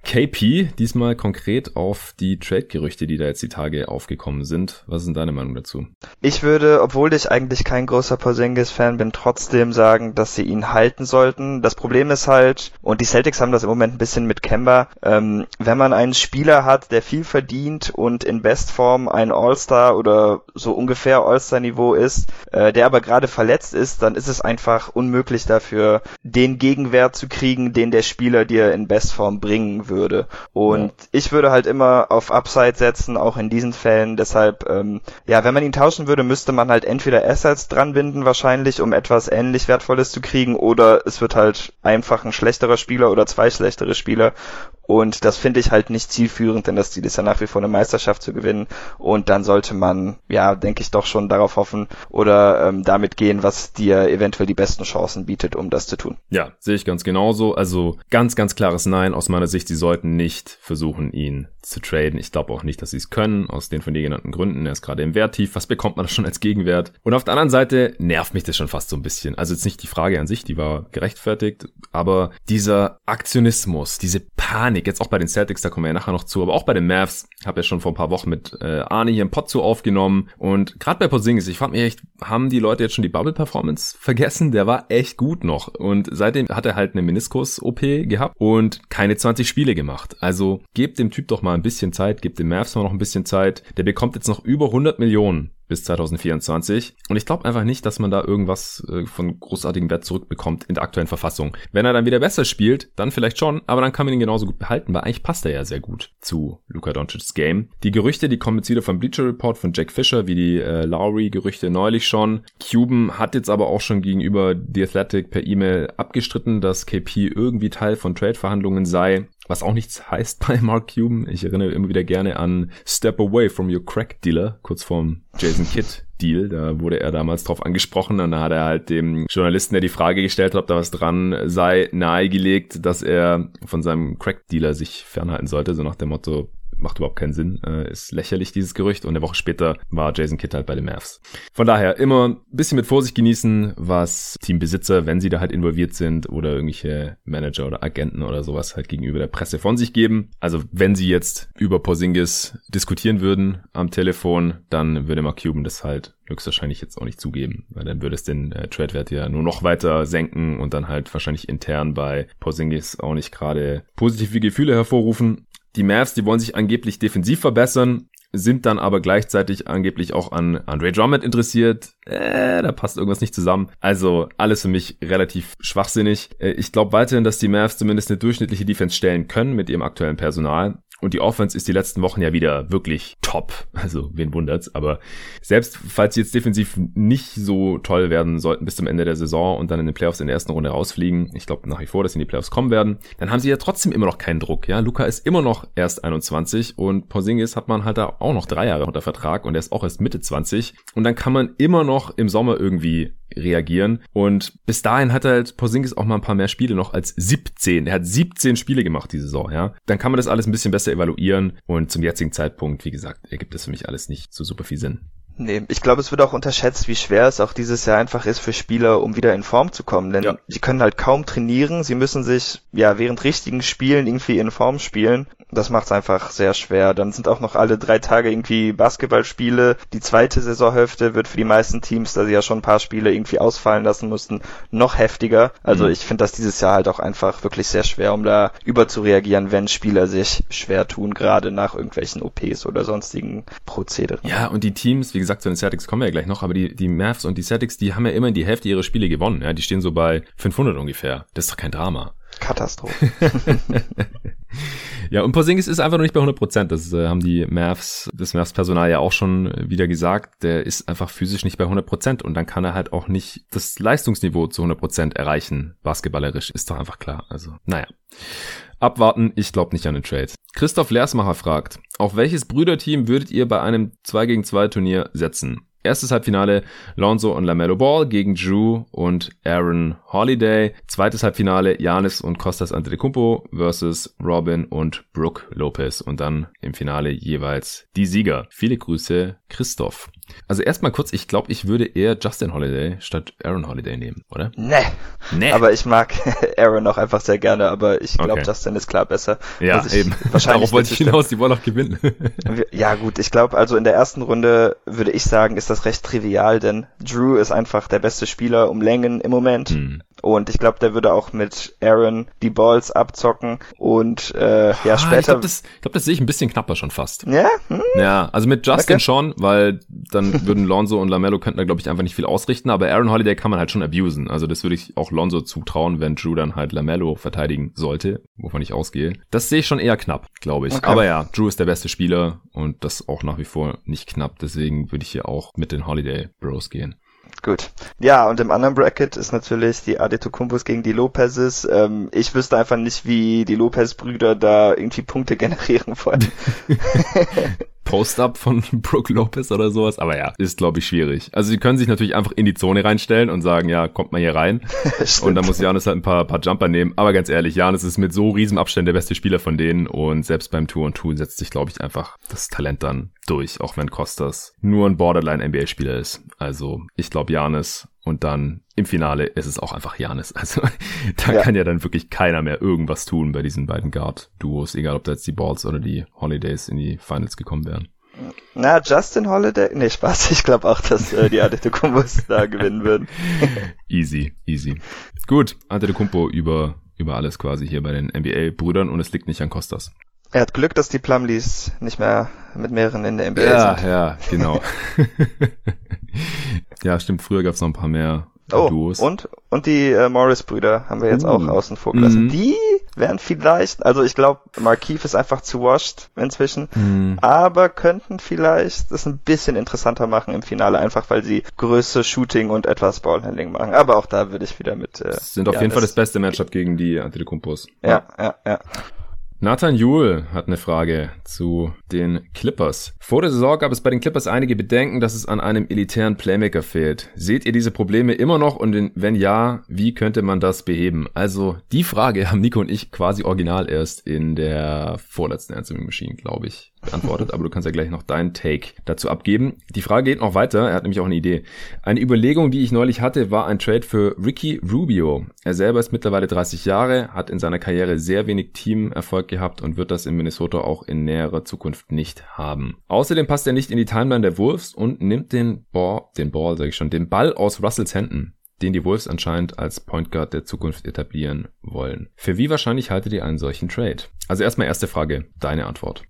KP, diesmal konkret auf die Trade-Gerüchte, die da jetzt die Tage aufgekommen sind. Was ist denn deine Meinung dazu? Ich würde, obwohl ich eigentlich kein großer Porzingis-Fan bin, trotzdem sagen, dass sie ihn halten sollten. Das Problem ist halt, und die Celtics haben das im Moment ein bisschen mit Kemba, ähm, wenn man einen Spieler hat, der viel verdient und in Bestform ein All-Star oder so ungefähr All-Star-Niveau ist, äh, der aber gerade verletzt ist, dann ist es einfach unmöglich dafür, den Gegenwert zu kriegen, den der Spieler dir in Bestform bringen würde würde. Und ja. ich würde halt immer auf Upside setzen, auch in diesen Fällen. Deshalb, ähm, ja, wenn man ihn tauschen würde, müsste man halt entweder Assets dran binden wahrscheinlich, um etwas ähnlich Wertvolles zu kriegen, oder es wird halt einfach ein schlechterer Spieler oder zwei schlechtere Spieler. Und das finde ich halt nicht zielführend, denn das Ziel ist ja nach wie vor eine Meisterschaft zu gewinnen. Und dann sollte man, ja, denke ich doch schon darauf hoffen oder ähm, damit gehen, was dir eventuell die besten Chancen bietet, um das zu tun. Ja, sehe ich ganz genauso. Also ganz, ganz klares Nein aus meiner Sicht. Sie sollten nicht versuchen, ihn zu traden. Ich glaube auch nicht, dass sie es können, aus den von dir genannten Gründen. Er ist gerade im Wert tief. Was bekommt man da schon als Gegenwert? Und auf der anderen Seite nervt mich das schon fast so ein bisschen. Also jetzt nicht die Frage an sich, die war gerechtfertigt, aber dieser Aktionismus, diese Panik, jetzt auch bei den Celtics, da kommen wir ja nachher noch zu, aber auch bei den Mavs, habe ja schon vor ein paar Wochen mit äh, Arne hier im Pod zu aufgenommen und gerade bei Porzingis, ich fand mir echt, haben die Leute jetzt schon die Bubble-Performance vergessen? Der war echt gut noch und seitdem hat er halt eine Meniskus-OP gehabt und keine 20 Spiele gemacht. Also gebt dem Typ doch mal ein bisschen Zeit, gebt dem Mavs mal noch ein bisschen Zeit. Der bekommt jetzt noch über 100 Millionen bis 2024. Und ich glaube einfach nicht, dass man da irgendwas äh, von großartigem Wert zurückbekommt in der aktuellen Verfassung. Wenn er dann wieder besser spielt, dann vielleicht schon, aber dann kann man ihn genauso gut behalten, weil eigentlich passt er ja sehr gut zu Luka Doncic's Game. Die Gerüchte, die kommen jetzt wieder vom Bleacher Report von Jack Fisher, wie die äh, Lowry-Gerüchte neulich schon. Cuban hat jetzt aber auch schon gegenüber The Athletic per E-Mail abgestritten, dass KP irgendwie Teil von Trade-Verhandlungen sei. Was auch nichts heißt bei Mark Cuban. Ich erinnere immer wieder gerne an Step Away from Your Crack Dealer, kurz vorm Jason Kidd Deal. Da wurde er damals drauf angesprochen und da hat er halt dem Journalisten, der die Frage gestellt hat, ob da was dran sei, nahegelegt, dass er von seinem Crack Dealer sich fernhalten sollte, so nach dem Motto, macht überhaupt keinen Sinn, äh, ist lächerlich dieses Gerücht und eine Woche später war Jason Kidd halt bei den Mavs. Von daher immer ein bisschen mit Vorsicht genießen, was Teambesitzer, wenn sie da halt involviert sind oder irgendwelche Manager oder Agenten oder sowas halt gegenüber der Presse von sich geben. Also wenn sie jetzt über Porzingis diskutieren würden am Telefon, dann würde Mark Cuban das halt höchstwahrscheinlich jetzt auch nicht zugeben, weil dann würde es den äh, Trade-Wert ja nur noch weiter senken und dann halt wahrscheinlich intern bei Porzingis auch nicht gerade positive Gefühle hervorrufen. Die Mavs, die wollen sich angeblich defensiv verbessern. sind dann aber gleichzeitig angeblich auch an Andre Drummond interessiert. Äh, da passt irgendwas nicht zusammen. Also alles für mich relativ schwachsinnig. Äh, ich glaube weiterhin, dass die Mavs zumindest eine durchschnittliche Defense stellen können mit ihrem aktuellen Personal. Und die Offense ist die letzten Wochen ja wieder wirklich top. Also, wen wundert's? Aber selbst falls sie jetzt defensiv nicht so toll werden sollten bis zum Ende der Saison und dann in den Playoffs in der ersten Runde rausfliegen, ich glaube nach wie vor, dass sie in die Playoffs kommen werden, dann haben sie ja trotzdem immer noch keinen Druck. Ja, Luca ist immer noch erst 21 und Porzingis hat man halt da auch noch drei Jahre unter Vertrag und er ist auch erst Mitte 20. Und dann kann man immer noch im Sommer irgendwie reagieren. Und bis dahin hat halt Porzingis auch mal ein paar mehr Spiele noch als 17. Er hat 17 Spiele gemacht diese Saison, ja. Dann kann man das alles ein bisschen besser evaluieren. Und zum jetzigen Zeitpunkt, wie gesagt, ergibt es für mich alles nicht so super viel Sinn. Nee, ich glaube, es wird auch unterschätzt, wie schwer es auch dieses Jahr einfach ist für Spieler, um wieder in Form zu kommen. Denn ja. sie können halt kaum trainieren. Sie müssen sich ja während richtigen Spielen irgendwie in Form spielen. Das macht es einfach sehr schwer. Dann sind auch noch alle drei Tage irgendwie Basketballspiele. Die zweite Saisonhälfte wird für die meisten Teams, da sie ja schon ein paar Spiele irgendwie ausfallen lassen mussten, noch heftiger. Also mhm. ich finde das dieses Jahr halt auch einfach wirklich sehr schwer, um da überzureagieren, wenn Spieler sich schwer tun, gerade nach irgendwelchen OPs oder sonstigen Prozederen. Ja, und die Teams, wie gesagt, zu den Celtics kommen wir ja gleich noch, aber die, die Mavs und die Celtics, die haben ja immer in die Hälfte ihrer Spiele gewonnen. Ja, die stehen so bei 500 ungefähr. Das ist doch kein Drama. Katastrophe. ja, und Porzingis ist einfach noch nicht bei 100 Prozent. Das äh, haben die Mavs, das Mavs-Personal ja auch schon wieder gesagt. Der ist einfach physisch nicht bei 100 Prozent und dann kann er halt auch nicht das Leistungsniveau zu 100 Prozent erreichen. Basketballerisch ist doch einfach klar. Also, naja. Abwarten, ich glaube nicht an den Trade. Christoph Lersmacher fragt, auf welches Brüderteam würdet ihr bei einem 2 gegen 2 Turnier setzen? Erstes Halbfinale Lonzo und LaMelo Ball gegen Drew und Aaron Holiday. Zweites Halbfinale Janis und Costas Antetokounmpo versus Robin und Brooke Lopez. Und dann im Finale jeweils die Sieger. Viele Grüße, Christoph. Also erstmal kurz, ich glaube, ich würde eher Justin Holiday statt Aaron Holiday nehmen, oder? Nee. nee. Aber ich mag Aaron auch einfach sehr gerne, aber ich glaube, okay. Justin ist klar besser. Ja, also eben. Wahrscheinlich Darauf wollte ich hinaus, die wollen auch gewinnen. ja, gut, ich glaube, also in der ersten Runde würde ich sagen, ist das recht trivial, denn Drew ist einfach der beste Spieler um Längen im Moment. Hm. Und ich glaube, der würde auch mit Aaron die Balls abzocken und äh, ja, ah, später. Ich glaube, das, glaub, das sehe ich ein bisschen knapper schon fast. Ja? Hm? Ja, also mit Justin okay. schon, weil dann würden Lonzo und Lamello könnten da, glaube ich, einfach nicht viel ausrichten, aber Aaron Holiday kann man halt schon abusen. Also das würde ich auch Lonzo zutrauen, wenn Drew dann halt Lamello verteidigen sollte, wovon ich ausgehe. Das sehe ich schon eher knapp, glaube ich. Okay. Aber ja, Drew ist der beste Spieler und das auch nach wie vor nicht knapp. Deswegen würde ich hier auch mit den Holiday Bros gehen. Gut. Ja, und im anderen Bracket ist natürlich die Adetokumbus gegen die Lopezes. Ähm, ich wüsste einfach nicht, wie die Lopez-Brüder da irgendwie Punkte generieren wollen. Post-Up von Brooke Lopez oder sowas. Aber ja, ist, glaube ich, schwierig. Also sie können sich natürlich einfach in die Zone reinstellen und sagen, ja, kommt mal hier rein. und dann muss Janis halt ein paar, paar Jumper nehmen. Aber ganz ehrlich, Janis ist mit so riesen Abständen der beste Spieler von denen. Und selbst beim Tour und Tour setzt sich, glaube ich, einfach das Talent dann durch, auch wenn Costas nur ein Borderline-NBA-Spieler ist. Also ich glaube, Janis und dann im Finale ist es auch einfach Janis. Also da ja. kann ja dann wirklich keiner mehr irgendwas tun bei diesen beiden Guard-Duos, egal ob da jetzt die Balls oder die Holidays in die Finals gekommen wären. Na, Justin Holiday? Nee, Spaß. Ich glaube auch, dass äh, die Antetokounmpos da gewinnen würden. easy, easy. Gut, Antetokounmpo über, über alles quasi hier bei den NBA-Brüdern und es liegt nicht an Costas. Er hat Glück, dass die Plumleys nicht mehr mit mehreren in der NBA ja, sind. Ja, ja, genau. ja, stimmt. Früher gab es noch ein paar mehr oh, Duos. Und, und die äh, Morris-Brüder haben wir jetzt uh. auch außen vor gelassen. Mhm. Die wären vielleicht, also ich glaube, Markeith ist einfach zu washed inzwischen, mhm. aber könnten vielleicht das ein bisschen interessanter machen im Finale, einfach weil sie Größe, Shooting und etwas Ballhandling machen. Aber auch da würde ich wieder mit. Äh, sind auf jeden Fall das beste Matchup gegen die Antetokounmpos. Ja, ja, ja. ja. Nathan Juhl hat eine Frage zu den Clippers. Vor der Saison gab es bei den Clippers einige Bedenken, dass es an einem elitären Playmaker fehlt. Seht ihr diese Probleme immer noch und wenn ja, wie könnte man das beheben? Also die Frage haben Nico und ich quasi original erst in der vorletzten Answering Machine, glaube ich, beantwortet, aber du kannst ja gleich noch deinen Take dazu abgeben. Die Frage geht noch weiter, er hat nämlich auch eine Idee. Eine Überlegung, die ich neulich hatte, war ein Trade für Ricky Rubio. Er selber ist mittlerweile 30 Jahre, hat in seiner Karriere sehr wenig Teamerfolg gehabt und wird das in Minnesota auch in näherer Zukunft nicht haben. Außerdem passt er nicht in die Timeline der Wolves und nimmt den Ball, den Ball, sag ich schon, den Ball aus Russells Händen den die Wolves anscheinend als Point Guard der Zukunft etablieren wollen. Für wie wahrscheinlich haltet ihr einen solchen Trade? Also erstmal erste Frage, deine Antwort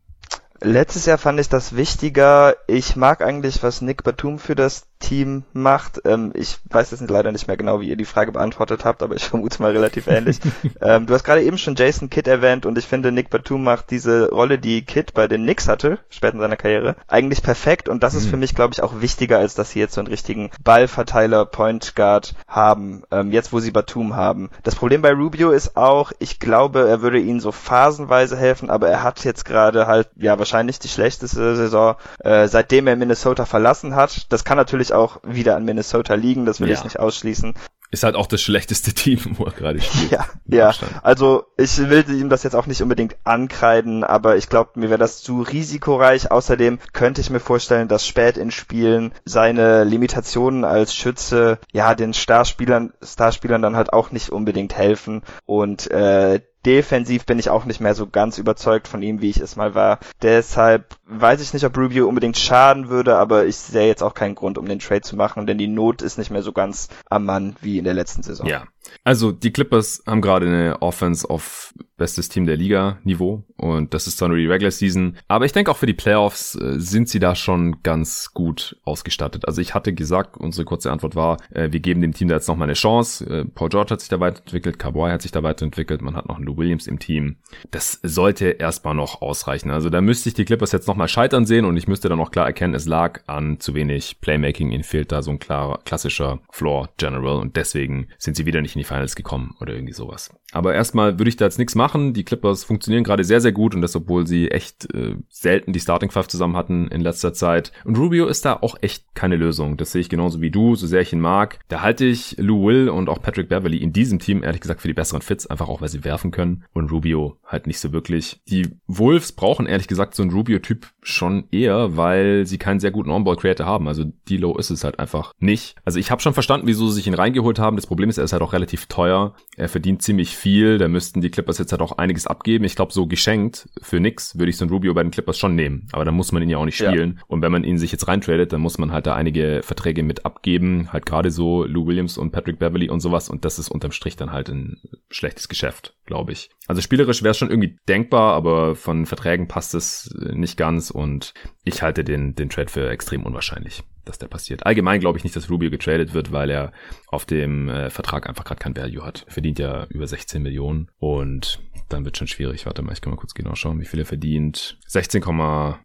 Letztes Jahr fand ich das wichtiger. Ich mag eigentlich, was Nick Batum für das Team macht. Ähm, ich weiß jetzt leider nicht mehr genau, wie ihr die Frage beantwortet habt, aber ich vermute mal relativ ähnlich. ähm, du hast gerade eben schon Jason Kidd erwähnt und ich finde, Nick Batum macht diese Rolle, die Kidd bei den Knicks hatte, später in seiner Karriere, eigentlich perfekt und das ist mhm. für mich, glaube ich, auch wichtiger, als dass sie jetzt so einen richtigen Ballverteiler, Point Guard haben, ähm, jetzt wo sie Batum haben. Das Problem bei Rubio ist auch, ich glaube, er würde ihnen so phasenweise helfen, aber er hat jetzt gerade halt, ja, wahrscheinlich die schlechteste Saison, äh, seitdem er Minnesota verlassen hat. Das kann natürlich auch wieder an Minnesota liegen, das will ja. ich nicht ausschließen. Ist halt auch das schlechteste Team, wo er gerade spielt. Ja, ja. Also ich will ihm das jetzt auch nicht unbedingt ankreiden, aber ich glaube, mir wäre das zu risikoreich. Außerdem könnte ich mir vorstellen, dass spät in Spielen seine Limitationen als Schütze ja den Starspielern, Starspielern dann halt auch nicht unbedingt helfen. Und äh, defensiv bin ich auch nicht mehr so ganz überzeugt von ihm, wie ich es mal war. Deshalb weiß ich nicht, ob Rubio unbedingt schaden würde, aber ich sehe jetzt auch keinen Grund, um den Trade zu machen, denn die Not ist nicht mehr so ganz am Mann wie in der letzten Saison. Ja, also die Clippers haben gerade eine Offense auf bestes Team der Liga Niveau und das ist zwar nur die Regular Season, aber ich denke auch für die Playoffs äh, sind sie da schon ganz gut ausgestattet. Also ich hatte gesagt, unsere kurze Antwort war, äh, wir geben dem Team da jetzt noch mal eine Chance. Äh, Paul George hat sich da weiterentwickelt, Kawhi hat sich da weiterentwickelt, man hat noch einen Lou Williams im Team. Das sollte erstmal noch ausreichen. Also da müsste ich die Clippers jetzt noch mal scheitern sehen und ich müsste dann auch klar erkennen, es lag an zu wenig Playmaking. Fehlt da so ein klarer klassischer Floor General und deswegen sind sie wieder nicht in die Finals gekommen oder irgendwie sowas. Aber erstmal würde ich da jetzt nichts machen. Die Clippers funktionieren gerade sehr, sehr gut und das, obwohl sie echt äh, selten die Starting Five zusammen hatten in letzter Zeit. Und Rubio ist da auch echt keine Lösung. Das sehe ich genauso wie du, so sehr ich ihn mag. Da halte ich Lou Will und auch Patrick Beverly in diesem Team ehrlich gesagt für die besseren Fits, einfach auch weil sie werfen können. Und Rubio halt nicht so wirklich. Die Wolves brauchen ehrlich gesagt so einen Rubio-Typ schon eher, weil sie keinen sehr guten On-Ball-Creator haben. Also D-Low ist es halt einfach nicht. Also ich habe schon verstanden, wieso sie sich ihn reingeholt haben. Das Problem ist, er ist halt auch relativ teuer. Er verdient ziemlich viel. Da müssten die Clippers jetzt halt auch einiges abgeben. Ich glaube, so geschenkt für nix würde ich so ein Rubio bei den Clippers schon nehmen. Aber dann muss man ihn ja auch nicht spielen. Ja. Und wenn man ihn sich jetzt reintradet, dann muss man halt da einige Verträge mit abgeben. Halt gerade so Lou Williams und Patrick Beverly und sowas. Und das ist unterm Strich dann halt ein schlechtes Geschäft, glaube ich. Also spielerisch wäre es schon irgendwie denkbar, aber von Verträgen passt es nicht ganz und ich halte den, den Trade für extrem unwahrscheinlich dass der passiert. Allgemein glaube ich nicht, dass Rubio getradet wird, weil er auf dem äh, Vertrag einfach gerade kein Value hat. Er verdient ja über 16 Millionen und dann wird schon schwierig. Warte mal, ich kann mal kurz genau schauen, wie viel er verdient. 16,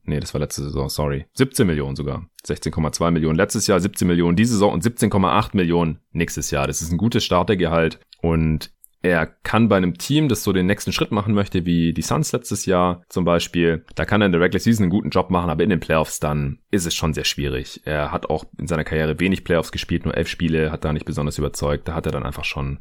nee, das war letzte Saison, sorry. 17 Millionen sogar. 16,2 Millionen letztes Jahr, 17 Millionen diese Saison und 17,8 Millionen nächstes Jahr. Das ist ein gutes Startergehalt und er kann bei einem Team, das so den nächsten Schritt machen möchte, wie die Suns letztes Jahr zum Beispiel, da kann er in der Regular Season einen guten Job machen, aber in den Playoffs dann ist es schon sehr schwierig. Er hat auch in seiner Karriere wenig Playoffs gespielt, nur elf Spiele, hat da nicht besonders überzeugt. Da hat er dann einfach schon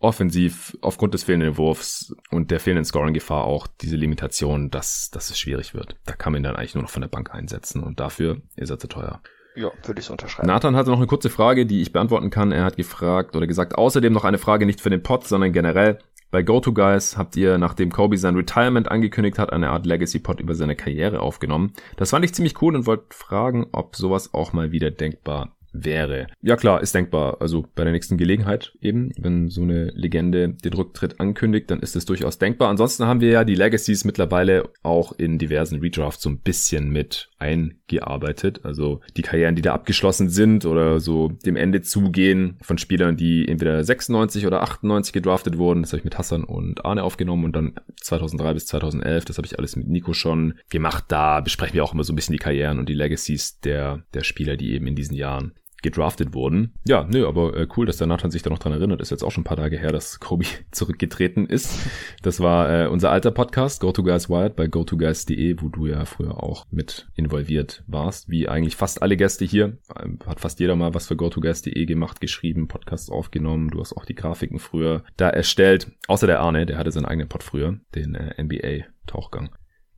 offensiv aufgrund des fehlenden Wurfs und der fehlenden Scoring-Gefahr auch diese Limitation, dass, dass es schwierig wird. Da kann man ihn dann eigentlich nur noch von der Bank einsetzen und dafür ist er zu teuer. Ja, würde ich so unterschreiben. Nathan hatte noch eine kurze Frage, die ich beantworten kann. Er hat gefragt oder gesagt, außerdem noch eine Frage nicht für den Pod, sondern generell. Bei GoToGuys habt ihr, nachdem Kobe sein Retirement angekündigt hat, eine Art Legacy-Pod über seine Karriere aufgenommen. Das fand ich ziemlich cool und wollte fragen, ob sowas auch mal wieder denkbar wäre. Ja klar, ist denkbar. Also bei der nächsten Gelegenheit eben, wenn so eine Legende den Rücktritt ankündigt, dann ist es durchaus denkbar. Ansonsten haben wir ja die Legacies mittlerweile auch in diversen Redrafts so ein bisschen mit eingearbeitet. Also die Karrieren, die da abgeschlossen sind oder so dem Ende zugehen von Spielern, die entweder 96 oder 98 gedraftet wurden. Das habe ich mit Hassan und Arne aufgenommen und dann 2003 bis 2011. Das habe ich alles mit Nico schon gemacht. Da besprechen wir auch immer so ein bisschen die Karrieren und die Legacies der, der Spieler, die eben in diesen Jahren gedraftet wurden. Ja, nö, aber äh, cool, dass der Nathan sich da noch dran erinnert. Ist jetzt auch schon ein paar Tage her, dass Kobe zurückgetreten ist. Das war äh, unser alter Podcast, Go to Guys Wired bei gotoguys.de, wo du ja früher auch mit involviert warst, wie eigentlich fast alle Gäste hier. Hat fast jeder mal was für gotoguys.de gemacht, geschrieben, Podcasts aufgenommen. Du hast auch die Grafiken früher da erstellt. Außer der Arne, der hatte seinen eigenen Pod früher, den äh, NBA Tauchgang.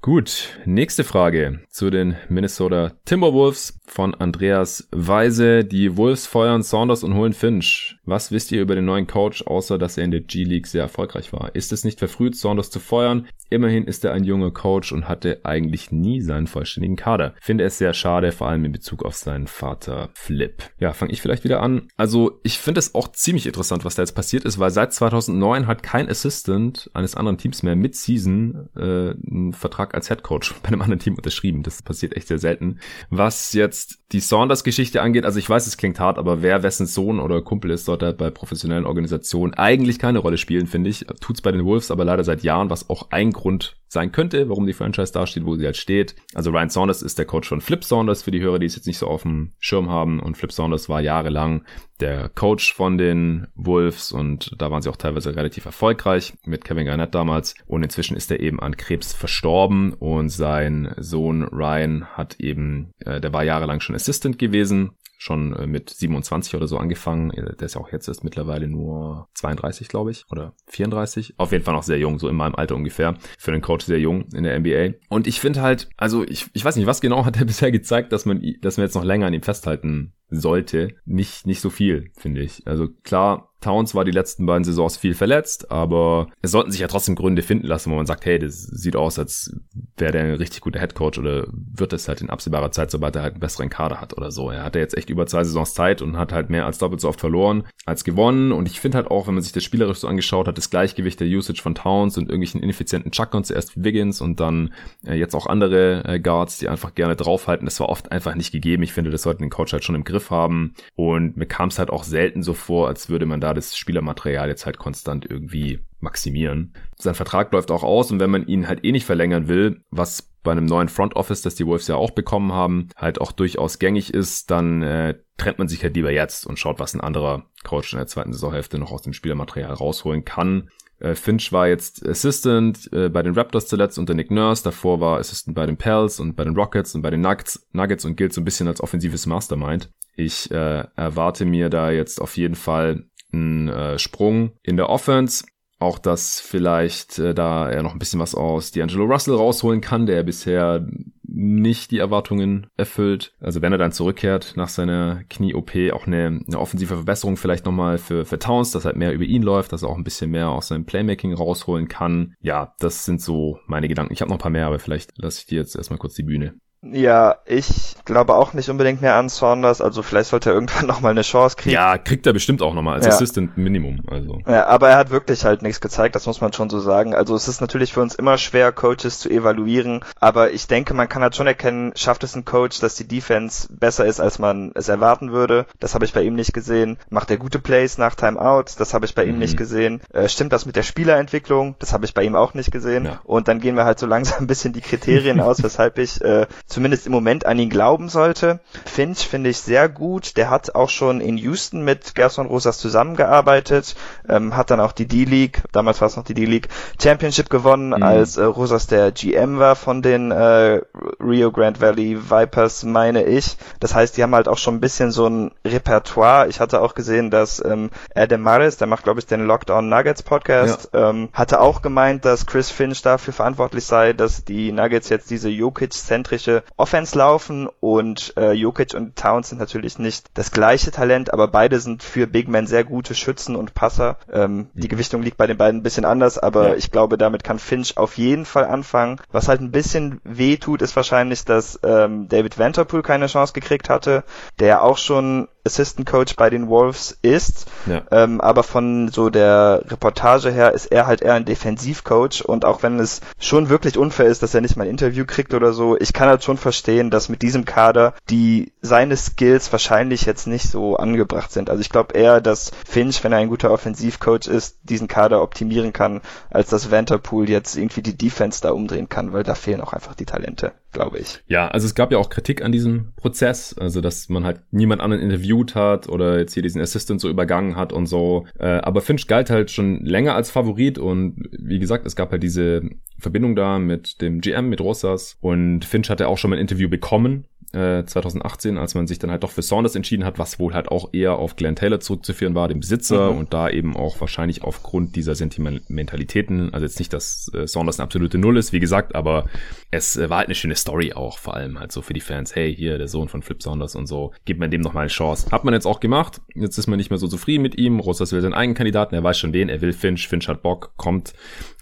Gut, nächste Frage zu den Minnesota Timberwolves von Andreas Weise. Die Wolves feuern Saunders und holen Finch. Was wisst ihr über den neuen Coach, außer dass er in der G-League sehr erfolgreich war? Ist es nicht verfrüht, Saunders zu feuern? Immerhin ist er ein junger Coach und hatte eigentlich nie seinen vollständigen Kader. Finde es sehr schade, vor allem in Bezug auf seinen Vater Flip. Ja, fange ich vielleicht wieder an. Also ich finde es auch ziemlich interessant, was da jetzt passiert ist, weil seit 2009 hat kein Assistant eines anderen Teams mehr mit Season äh, einen Vertrag Tag als Head Coach bei einem anderen Team unterschrieben. Das passiert echt sehr selten. Was jetzt die Saunders-Geschichte angeht, also ich weiß, es klingt hart, aber wer wessen Sohn oder Kumpel ist, sollte bei professionellen Organisationen eigentlich keine Rolle spielen, finde ich. Tut's bei den Wolves aber leider seit Jahren, was auch ein Grund sein könnte, warum die Franchise da steht, wo sie halt steht. Also Ryan Saunders ist der Coach von Flip Saunders, für die Hörer, die es jetzt nicht so auf dem Schirm haben. Und Flip Saunders war jahrelang der Coach von den Wolves und da waren sie auch teilweise relativ erfolgreich mit Kevin Garnett damals. Und inzwischen ist er eben an Krebs verstorben und sein Sohn Ryan hat eben, äh, der war jahrelang schon Assistant gewesen schon äh, mit 27 oder so angefangen. Der ist ja auch jetzt erst mittlerweile nur 32, glaube ich, oder 34. Auf jeden Fall noch sehr jung, so in meinem Alter ungefähr. Für einen Coach sehr jung in der NBA. Und ich finde halt, also ich, ich weiß nicht, was genau hat er bisher gezeigt, dass man, dass wir jetzt noch länger an ihm festhalten sollte. Nicht, nicht so viel, finde ich. Also klar, Towns war die letzten beiden Saisons viel verletzt, aber es sollten sich ja trotzdem Gründe finden lassen, wo man sagt, hey, das sieht aus, als wäre der ein richtig guter Headcoach oder wird es halt in absehbarer Zeit, sobald er halt einen besseren Kader hat oder so. Er hatte jetzt echt über zwei Saisons Zeit und hat halt mehr als doppelt so oft verloren als gewonnen. Und ich finde halt auch, wenn man sich das spielerisch so angeschaut hat, das Gleichgewicht der Usage von Towns und irgendwelchen ineffizienten Chuckern, zuerst Wiggins und dann äh, jetzt auch andere äh, Guards, die einfach gerne draufhalten, das war oft einfach nicht gegeben. Ich finde, das sollten den Coach halt schon im Griff haben. Und mir kam es halt auch selten so vor, als würde man da das Spielermaterial jetzt halt konstant irgendwie maximieren. Sein Vertrag läuft auch aus und wenn man ihn halt eh nicht verlängern will, was bei einem neuen Front Office, das die Wolves ja auch bekommen haben, halt auch durchaus gängig ist, dann äh, trennt man sich halt lieber jetzt und schaut, was ein anderer Coach in der zweiten Saisonhälfte noch aus dem Spielermaterial rausholen kann. Äh, Finch war jetzt Assistant äh, bei den Raptors zuletzt unter Nick Nurse. Davor war Assistant bei den Pels und bei den Rockets und bei den Nuggets, Nuggets und gilt so ein bisschen als offensives Mastermind. Ich äh, erwarte mir da jetzt auf jeden Fall einen äh, Sprung in der Offense. Auch dass vielleicht äh, da er noch ein bisschen was aus D'Angelo Russell rausholen kann, der bisher nicht die Erwartungen erfüllt. Also wenn er dann zurückkehrt nach seiner Knie-OP, auch eine, eine offensive Verbesserung vielleicht nochmal für, für Towns, dass halt mehr über ihn läuft, dass er auch ein bisschen mehr aus seinem Playmaking rausholen kann. Ja, das sind so meine Gedanken. Ich habe noch ein paar mehr, aber vielleicht lasse ich dir jetzt erstmal kurz die Bühne. Ja, ich glaube auch nicht unbedingt mehr an Saunders, also vielleicht sollte er irgendwann nochmal eine Chance kriegen. Ja, kriegt er bestimmt auch nochmal als ja. Assistant Minimum. Also. Ja, aber er hat wirklich halt nichts gezeigt, das muss man schon so sagen. Also es ist natürlich für uns immer schwer, Coaches zu evaluieren, aber ich denke, man kann halt schon erkennen, schafft es ein Coach, dass die Defense besser ist, als man es erwarten würde. Das habe ich bei ihm nicht gesehen. Macht er gute Plays nach Timeouts? Das habe ich bei mhm. ihm nicht gesehen. Äh, stimmt das mit der Spielerentwicklung? Das habe ich bei ihm auch nicht gesehen. Ja. Und dann gehen wir halt so langsam ein bisschen die Kriterien aus, weshalb ich äh, zumindest im Moment an ihn glauben sollte. Finch finde ich sehr gut. Der hat auch schon in Houston mit Gerson Rosas zusammengearbeitet, ähm, hat dann auch die D-League, damals war es noch die D-League, Championship gewonnen, mhm. als äh, Rosas der GM war von den äh, Rio Grande Valley Vipers, meine ich. Das heißt, die haben halt auch schon ein bisschen so ein Repertoire. Ich hatte auch gesehen, dass ähm, Adam Maris, der macht glaube ich den Lockdown Nuggets Podcast, ja. ähm, hatte auch gemeint, dass Chris Finch dafür verantwortlich sei, dass die Nuggets jetzt diese Jokic-zentrische Offense laufen und äh, Jokic und Towns sind natürlich nicht das gleiche Talent, aber beide sind für Big Men sehr gute Schützen und Passer. Ähm, die Gewichtung liegt bei den beiden ein bisschen anders, aber ja. ich glaube, damit kann Finch auf jeden Fall anfangen. Was halt ein bisschen weh tut, ist wahrscheinlich, dass ähm, David Vanterpool keine Chance gekriegt hatte, der auch schon Assistant Coach bei den Wolves ist. Ja. Ähm, aber von so der Reportage her ist er halt eher ein Defensivcoach und auch wenn es schon wirklich unfair ist, dass er nicht mal ein Interview kriegt oder so, ich kann halt schon verstehen, dass mit diesem Kader die seine Skills wahrscheinlich jetzt nicht so angebracht sind. Also ich glaube eher, dass Finch, wenn er ein guter Offensivcoach ist, diesen Kader optimieren kann, als dass Vanterpool jetzt irgendwie die Defense da umdrehen kann, weil da fehlen auch einfach die Talente, glaube ich. Ja, also es gab ja auch Kritik an diesem Prozess, also dass man halt niemand anderen interviewt hat oder jetzt hier diesen Assistant so übergangen hat und so. Äh, aber Finch galt halt schon länger als Favorit und wie gesagt, es gab halt diese Verbindung da mit dem GM, mit Rosas und Finch hatte auch schon mal ein Interview bekommen 2018, äh, als man sich dann halt doch für Saunders entschieden hat, was wohl halt auch eher auf Glenn Taylor zurückzuführen war, dem Besitzer mhm. und da eben auch wahrscheinlich aufgrund dieser Sentimentalitäten, also jetzt nicht, dass äh, Saunders eine absolute Null ist, wie gesagt, aber es äh, war halt eine schöne Story auch, vor allem halt so für die Fans, hey, hier der Sohn von Flip Saunders und so, gibt man dem noch mal eine Chance. Hat man jetzt auch gemacht, jetzt ist man nicht mehr so zufrieden mit ihm, Rosas will seinen eigenen Kandidaten, er weiß schon wen, er will Finch, Finch hat Bock, kommt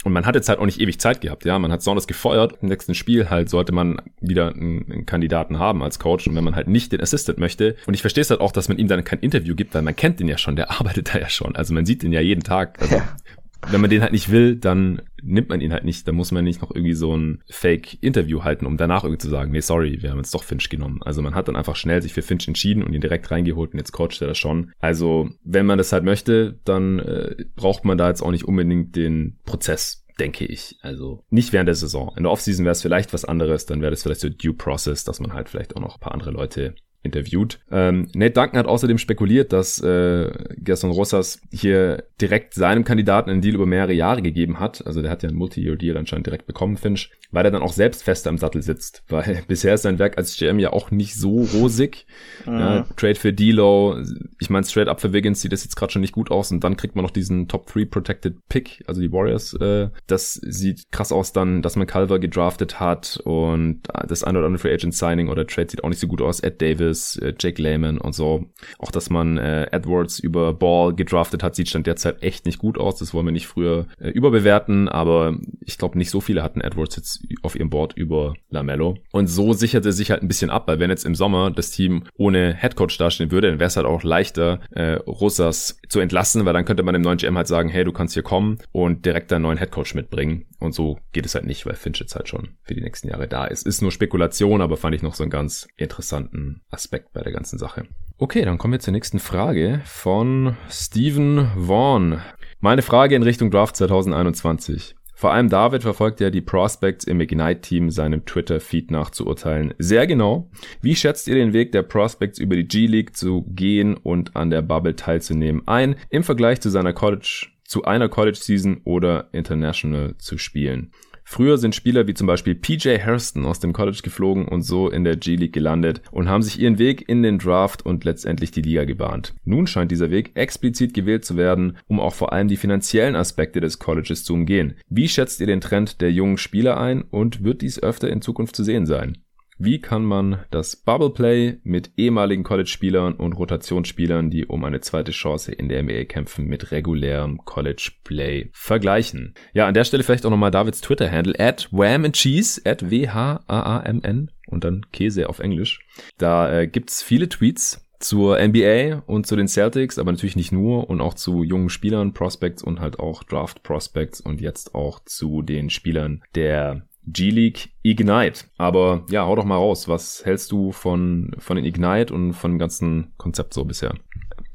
und man hat jetzt halt auch nicht ewig Zeit gehabt, ja. Man hat Saunders gefeuert. Im nächsten Spiel halt sollte man wieder einen, einen, Kandidaten haben als Coach. Und wenn man halt nicht den Assistant möchte, und ich verstehe es halt auch, dass man ihm dann kein Interview gibt, weil man kennt den ja schon, der arbeitet da ja schon. Also man sieht den ja jeden Tag. Also, ja. Wenn man den halt nicht will, dann nimmt man ihn halt nicht. Dann muss man nicht noch irgendwie so ein Fake-Interview halten, um danach irgendwie zu sagen, nee, sorry, wir haben jetzt doch Finch genommen. Also man hat dann einfach schnell sich für Finch entschieden und ihn direkt reingeholt und jetzt coacht er das schon. Also wenn man das halt möchte, dann äh, braucht man da jetzt auch nicht unbedingt den Prozess denke ich. Also nicht während der Saison. In der Offseason wäre es vielleicht was anderes, dann wäre das vielleicht so Due Process, dass man halt vielleicht auch noch ein paar andere Leute interviewt. Ähm, Nate Duncan hat außerdem spekuliert, dass äh, Gerson Rosas hier direkt seinem Kandidaten einen Deal über mehrere Jahre gegeben hat. Also der hat ja einen Multi-Year-Deal anscheinend direkt bekommen, Finch, weil er dann auch selbst fester im Sattel sitzt. Weil bisher ist sein Werk als GM ja auch nicht so rosig. Mhm. Ja, Trade für D'Lo, ich meine straight up für Wiggins sieht das jetzt gerade schon nicht gut aus und dann kriegt man noch diesen Top 3 Protected Pick, also die Warriors. Äh, das sieht krass aus dann, dass man Culver gedraftet hat und das eine oder andere Free Agent Signing oder Trade sieht auch nicht so gut aus. Ed Davis Davis, äh, Jake Lehman und so. Auch, dass man äh, Edwards über Ball gedraftet hat, sieht stand derzeit echt nicht gut aus. Das wollen wir nicht früher äh, überbewerten, aber ich glaube, nicht so viele hatten Edwards jetzt auf ihrem Board über Lamello. Und so sicherte sich halt ein bisschen ab, weil wenn jetzt im Sommer das Team ohne Headcoach dastehen würde, dann wäre es halt auch leichter, äh, Rosas zu entlassen, weil dann könnte man dem neuen GM halt sagen, hey, du kannst hier kommen und direkt einen neuen Headcoach mitbringen. Und so geht es halt nicht, weil Finch jetzt halt schon für die nächsten Jahre da ist. Ist nur Spekulation, aber fand ich noch so einen ganz interessanten Aspekt bei der ganzen Sache. Okay, dann kommen wir zur nächsten Frage von Steven Vaughn. Meine Frage in Richtung Draft 2021. Vor allem David verfolgt ja die Prospects im Ignite-Team seinem Twitter-Feed nachzuurteilen. Sehr genau. Wie schätzt ihr den Weg der Prospects über die G-League zu gehen und an der Bubble teilzunehmen ein, im Vergleich zu seiner College, zu einer College-Season oder International zu spielen? Früher sind Spieler wie zum Beispiel PJ Hairston aus dem College geflogen und so in der G-League gelandet und haben sich ihren Weg in den Draft und letztendlich die Liga gebahnt. Nun scheint dieser Weg explizit gewählt zu werden, um auch vor allem die finanziellen Aspekte des Colleges zu umgehen. Wie schätzt ihr den Trend der jungen Spieler ein und wird dies öfter in Zukunft zu sehen sein? Wie kann man das Bubble Play mit ehemaligen College-Spielern und Rotationsspielern, die um eine zweite Chance in der NBA kämpfen, mit regulärem College Play vergleichen? Ja, an der Stelle vielleicht auch nochmal Davids Twitter-Handle at Wham and Cheese at W-H-A-A-M-N und dann Käse auf Englisch. Da äh, gibt's viele Tweets zur NBA und zu den Celtics, aber natürlich nicht nur und auch zu jungen Spielern, Prospects und halt auch Draft Prospects und jetzt auch zu den Spielern der G-League Ignite. Aber ja, hau doch mal raus. Was hältst du von, von den Ignite und von dem ganzen Konzept so bisher?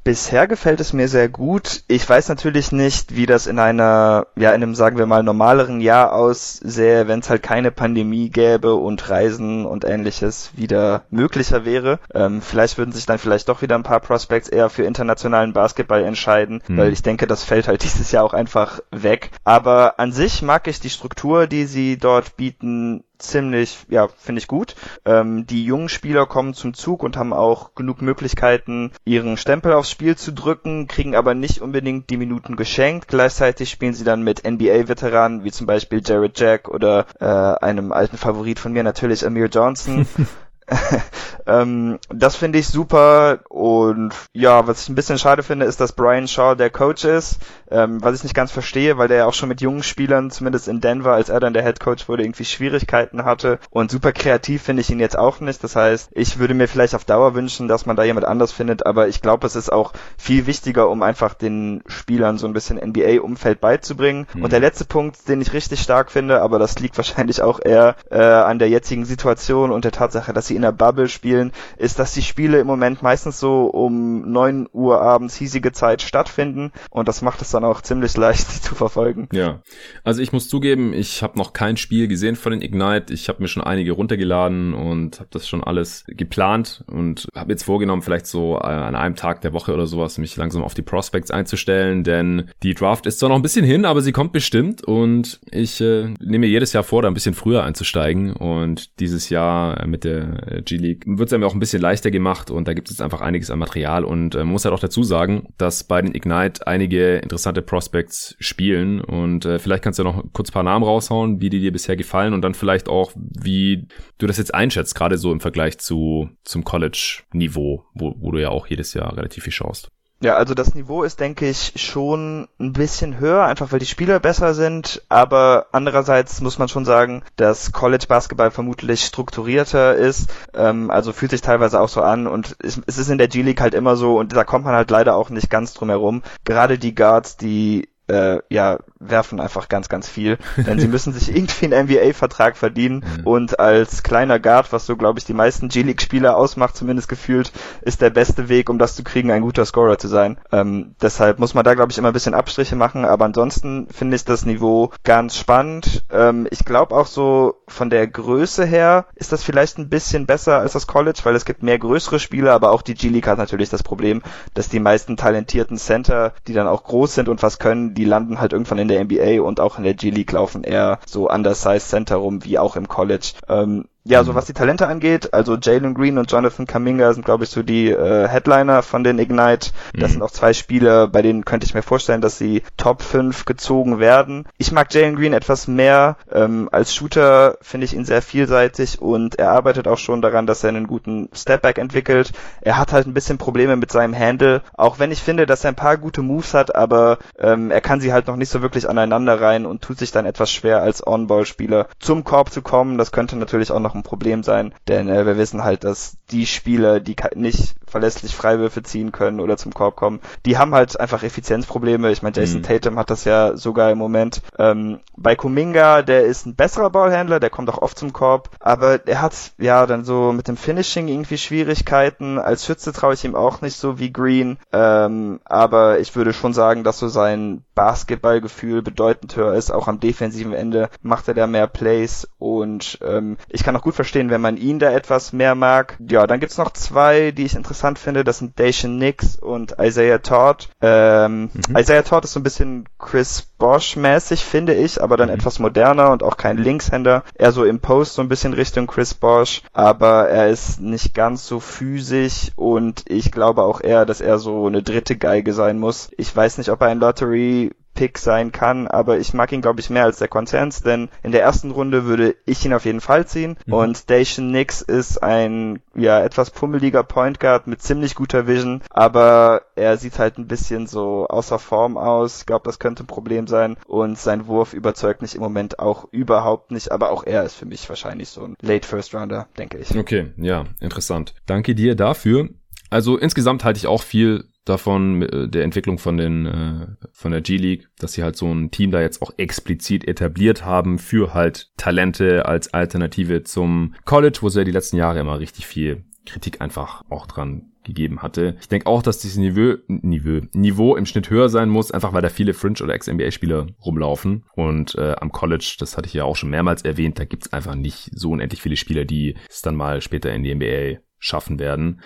Bisher gefällt es mir sehr gut. Ich weiß natürlich nicht, wie das in einer, ja, in einem, sagen wir mal, normaleren Jahr aussähe, wenn es halt keine Pandemie gäbe und Reisen und ähnliches wieder möglicher wäre. Ähm, vielleicht würden sich dann vielleicht doch wieder ein paar Prospects eher für internationalen Basketball entscheiden, hm. weil ich denke, das fällt halt dieses Jahr auch einfach weg. Aber an sich mag ich die Struktur, die sie dort bieten, ziemlich, ja, finde ich gut. Ähm, die jungen Spieler kommen zum Zug und haben auch genug Möglichkeiten, ihren Stempel aufs Spiel zu drücken, kriegen aber nicht unbedingt die Minuten geschenkt. Gleichzeitig spielen sie dann mit NBA-Veteranen, wie zum Beispiel Jared Jack oder äh, einem alten Favorit von mir natürlich Amir Johnson. ähm, das finde ich super und ja, was ich ein bisschen schade finde, ist, dass Brian Shaw der Coach ist, ähm, was ich nicht ganz verstehe, weil der ja auch schon mit jungen Spielern, zumindest in Denver, als er dann der Head Coach wurde, irgendwie Schwierigkeiten hatte und super kreativ finde ich ihn jetzt auch nicht. Das heißt, ich würde mir vielleicht auf Dauer wünschen, dass man da jemand anders findet, aber ich glaube, es ist auch viel wichtiger, um einfach den Spielern so ein bisschen NBA-Umfeld beizubringen. Mhm. Und der letzte Punkt, den ich richtig stark finde, aber das liegt wahrscheinlich auch eher äh, an der jetzigen Situation und der Tatsache, dass sie in der Bubble spielen, ist, dass die Spiele im Moment meistens so um neun Uhr abends hiesige Zeit stattfinden. Und das macht es dann auch ziemlich leicht, zu verfolgen. Ja, also ich muss zugeben, ich habe noch kein Spiel gesehen von den Ignite. Ich habe mir schon einige runtergeladen und habe das schon alles geplant und habe jetzt vorgenommen, vielleicht so äh, an einem Tag der Woche oder sowas, mich langsam auf die Prospects einzustellen, denn die Draft ist zwar noch ein bisschen hin, aber sie kommt bestimmt. Und ich äh, nehme mir jedes Jahr vor, da ein bisschen früher einzusteigen. Und dieses Jahr mit der G League wird es einem auch ein bisschen leichter gemacht und da gibt es einfach einiges an Material. Und äh, man muss halt auch dazu sagen, dass bei den Ignite einige interessante Prospects spielen. Und äh, vielleicht kannst du noch kurz paar Namen raushauen, wie die dir bisher gefallen und dann vielleicht auch, wie du das jetzt einschätzt, gerade so im Vergleich zu zum College-Niveau, wo, wo du ja auch jedes Jahr relativ viel schaust. Ja, also das Niveau ist, denke ich, schon ein bisschen höher, einfach weil die Spieler besser sind, aber andererseits muss man schon sagen, dass College Basketball vermutlich strukturierter ist, ähm, also fühlt sich teilweise auch so an und es, ist in der G-League halt immer so und da kommt man halt leider auch nicht ganz drum herum. Gerade die Guards, die äh, ja, werfen einfach ganz, ganz viel. Denn sie müssen sich irgendwie einen NBA-Vertrag verdienen mhm. und als kleiner Guard, was so, glaube ich, die meisten G-League-Spieler ausmacht, zumindest gefühlt, ist der beste Weg, um das zu kriegen, ein guter Scorer zu sein. Ähm, deshalb muss man da, glaube ich, immer ein bisschen Abstriche machen, aber ansonsten finde ich das Niveau ganz spannend. Ähm, ich glaube auch so von der Größe her ist das vielleicht ein bisschen besser als das College, weil es gibt mehr größere Spieler, aber auch die G-League hat natürlich das Problem, dass die meisten talentierten Center, die dann auch groß sind und was können, die landen halt irgendwann in der NBA und auch in der G-League laufen eher so undersized Center rum wie auch im College. Ähm, ja, so mhm. was die Talente angeht, also Jalen Green und Jonathan Kaminga sind, glaube ich, so die äh, Headliner von den Ignite. Das mhm. sind auch zwei Spiele, bei denen könnte ich mir vorstellen, dass sie Top 5 gezogen werden. Ich mag Jalen Green etwas mehr. Ähm, als Shooter finde ich ihn sehr vielseitig und er arbeitet auch schon daran, dass er einen guten Stepback entwickelt. Er hat halt ein bisschen Probleme mit seinem Handle, auch wenn ich finde, dass er ein paar gute Moves hat, aber ähm, er kann sie halt noch nicht so wirklich aneinander rein und tut sich dann etwas schwer als On-Ball-Spieler zum Korb zu kommen. Das könnte natürlich auch noch ein Problem sein, denn äh, wir wissen halt, dass die Spieler, die nicht verlässlich Freiwürfe ziehen können oder zum Korb kommen, die haben halt einfach Effizienzprobleme. Ich meine, Jason mhm. Tatum hat das ja sogar im Moment. Ähm, bei Kuminga, der ist ein besserer Ballhändler, der kommt auch oft zum Korb, aber er hat ja dann so mit dem Finishing irgendwie Schwierigkeiten. Als Schütze traue ich ihm auch nicht so wie Green, ähm, aber ich würde schon sagen, dass so sein Basketballgefühl bedeutend höher ist. Auch am defensiven Ende macht er da mehr Plays und ähm, ich kann auch gut verstehen, wenn man ihn da etwas mehr mag. Ja, dann gibt's noch zwei, die ich interessant finde. Das sind Dacian Nix und Isaiah Todd. Ähm, mhm. Isaiah Todd ist so ein bisschen Chris Bosch-mäßig, finde ich, aber dann mhm. etwas moderner und auch kein Linkshänder. Eher so im Post so ein bisschen Richtung Chris Bosch, aber er ist nicht ganz so physisch und ich glaube auch eher, dass er so eine dritte Geige sein muss. Ich weiß nicht, ob er ein Lottery Pick sein kann, aber ich mag ihn, glaube ich, mehr als der Konzerns, denn in der ersten Runde würde ich ihn auf jeden Fall ziehen. Mhm. Und Dacian Nix ist ein ja etwas pummeliger Point Guard mit ziemlich guter Vision, aber er sieht halt ein bisschen so außer Form aus. Ich glaube, das könnte ein Problem sein. Und sein Wurf überzeugt mich im Moment auch überhaupt nicht, aber auch er ist für mich wahrscheinlich so ein Late First Rounder, denke ich. Okay, ja, interessant. Danke dir dafür. Also insgesamt halte ich auch viel davon, äh, der Entwicklung von den äh, von der G-League, dass sie halt so ein Team da jetzt auch explizit etabliert haben für halt Talente als Alternative zum College, wo sie ja die letzten Jahre immer richtig viel Kritik einfach auch dran gegeben hatte. Ich denke auch, dass dieses Niveau, Niveau, Niveau im Schnitt höher sein muss, einfach weil da viele Fringe- oder Ex-NBA-Spieler rumlaufen. Und äh, am College, das hatte ich ja auch schon mehrmals erwähnt, da gibt's einfach nicht so unendlich viele Spieler, die es dann mal später in die NBA schaffen werden.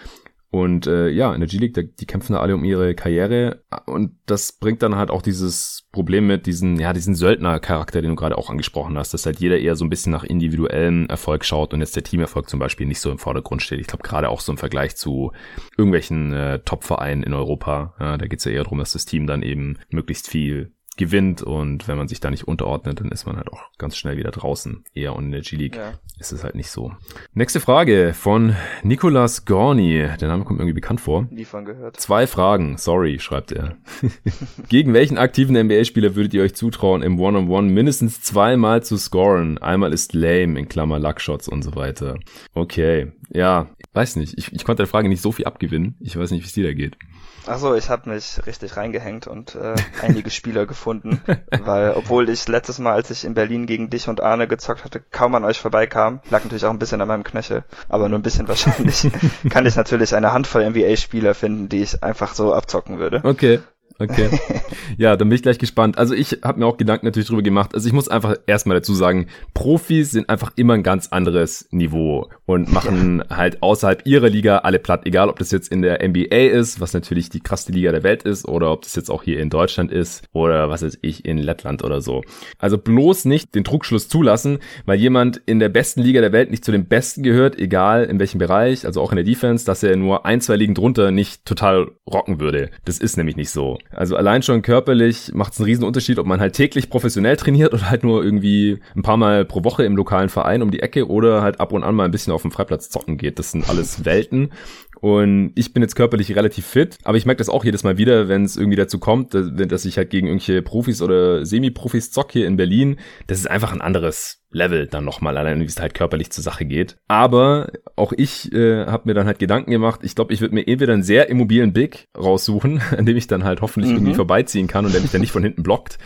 Und äh, ja, in der G-League, die kämpfen da alle um ihre Karriere. Und das bringt dann halt auch dieses Problem mit diesen, ja, diesen Söldner-Charakter, den du gerade auch angesprochen hast, dass halt jeder eher so ein bisschen nach individuellem Erfolg schaut und jetzt der Teamerfolg zum Beispiel nicht so im Vordergrund steht. Ich glaube, gerade auch so im Vergleich zu irgendwelchen äh, Top-Vereinen in Europa, ja, da geht's ja eher darum, dass das Team dann eben möglichst viel gewinnt und wenn man sich da nicht unterordnet, dann ist man halt auch ganz schnell wieder draußen. Eher und in der G-League ja. ist es halt nicht so. Nächste Frage von Nicolas Gorni. Der Name kommt irgendwie bekannt vor. Von gehört. Zwei Fragen, sorry, schreibt er. Gegen welchen aktiven NBA-Spieler würdet ihr euch zutrauen, im One-on-One -on -One mindestens zweimal zu scoren? Einmal ist lame, in Klammer Luckshots und so weiter. Okay, ja, weiß nicht. Ich, ich konnte der Frage nicht so viel abgewinnen. Ich weiß nicht, wie es dir da geht. Achso, ich habe mich richtig reingehängt und äh, einige Spieler gefunden, weil obwohl ich letztes Mal, als ich in Berlin gegen dich und Arne gezockt hatte, kaum an euch vorbeikam, lag natürlich auch ein bisschen an meinem Knöchel, aber nur ein bisschen wahrscheinlich, kann ich natürlich eine Handvoll NBA-Spieler finden, die ich einfach so abzocken würde. Okay. Okay. Ja, dann bin ich gleich gespannt. Also ich habe mir auch Gedanken natürlich drüber gemacht. Also ich muss einfach erstmal dazu sagen, Profis sind einfach immer ein ganz anderes Niveau und machen ja. halt außerhalb ihrer Liga alle platt. Egal, ob das jetzt in der NBA ist, was natürlich die krasseste Liga der Welt ist, oder ob das jetzt auch hier in Deutschland ist oder was weiß ich, in Lettland oder so. Also bloß nicht den Druckschluss zulassen, weil jemand in der besten Liga der Welt nicht zu den Besten gehört, egal in welchem Bereich, also auch in der Defense, dass er nur ein, zwei Ligen drunter nicht total rocken würde. Das ist nämlich nicht so. Also allein schon körperlich macht es einen riesen Unterschied, ob man halt täglich professionell trainiert oder halt nur irgendwie ein paar Mal pro Woche im lokalen Verein um die Ecke oder halt ab und an mal ein bisschen auf dem Freiplatz zocken geht. Das sind alles Welten. Und ich bin jetzt körperlich relativ fit, aber ich merke das auch jedes Mal wieder, wenn es irgendwie dazu kommt, dass, dass ich halt gegen irgendwelche Profis oder Semi-Profis zock hier in Berlin. Das ist einfach ein anderes Level dann nochmal, allein wie es halt körperlich zur Sache geht. Aber auch ich äh, habe mir dann halt Gedanken gemacht, ich glaube, ich würde mir entweder einen sehr immobilen Big raussuchen, an dem ich dann halt hoffentlich mhm. irgendwie vorbeiziehen kann und der mich dann nicht von hinten blockt.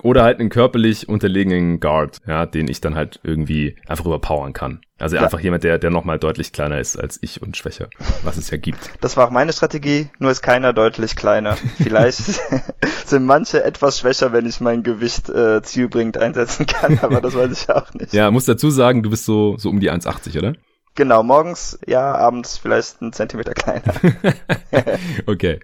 Oder halt einen körperlich unterlegenen Guard, ja, den ich dann halt irgendwie einfach überpowern kann. Also ja. einfach jemand, der, der nochmal deutlich kleiner ist als ich und schwächer, was es ja gibt. Das war auch meine Strategie, nur ist keiner deutlich kleiner. Vielleicht sind manche etwas schwächer, wenn ich mein Gewicht äh, zielbringend einsetzen kann, aber das weiß ich auch nicht. Ja, muss dazu sagen, du bist so, so um die 1,80, oder? Genau, morgens ja, abends vielleicht einen Zentimeter kleiner. okay.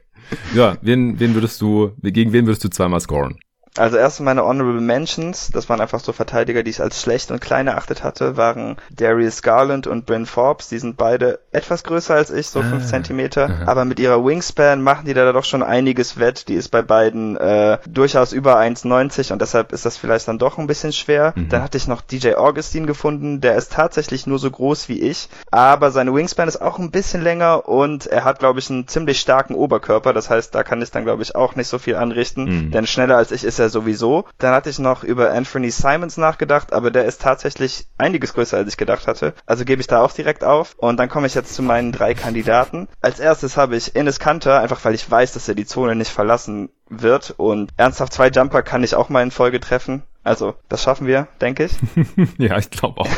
Ja, wen, wen würdest du, gegen wen würdest du zweimal scoren? Also erst meine Honorable Mentions, das waren einfach so Verteidiger, die ich als schlecht und klein erachtet hatte, waren Darius Garland und Bryn Forbes. Die sind beide etwas größer als ich, so ah, fünf Zentimeter. Aha. Aber mit ihrer Wingspan machen die da doch schon einiges wett. Die ist bei beiden äh, durchaus über 1,90 und deshalb ist das vielleicht dann doch ein bisschen schwer. Mhm. Dann hatte ich noch DJ Augustine gefunden, der ist tatsächlich nur so groß wie ich, aber seine Wingspan ist auch ein bisschen länger und er hat, glaube ich, einen ziemlich starken Oberkörper. Das heißt, da kann ich dann, glaube ich, auch nicht so viel anrichten, mhm. denn schneller als ich ist er sowieso. Dann hatte ich noch über Anthony Simons nachgedacht, aber der ist tatsächlich einiges größer, als ich gedacht hatte. Also gebe ich da auch direkt auf. Und dann komme ich jetzt zu meinen drei Kandidaten. Als erstes habe ich Ines Kanter, einfach weil ich weiß, dass er die Zone nicht verlassen wird. Und ernsthaft zwei Jumper kann ich auch mal in Folge treffen. Also, das schaffen wir, denke ich. ja, ich glaube auch.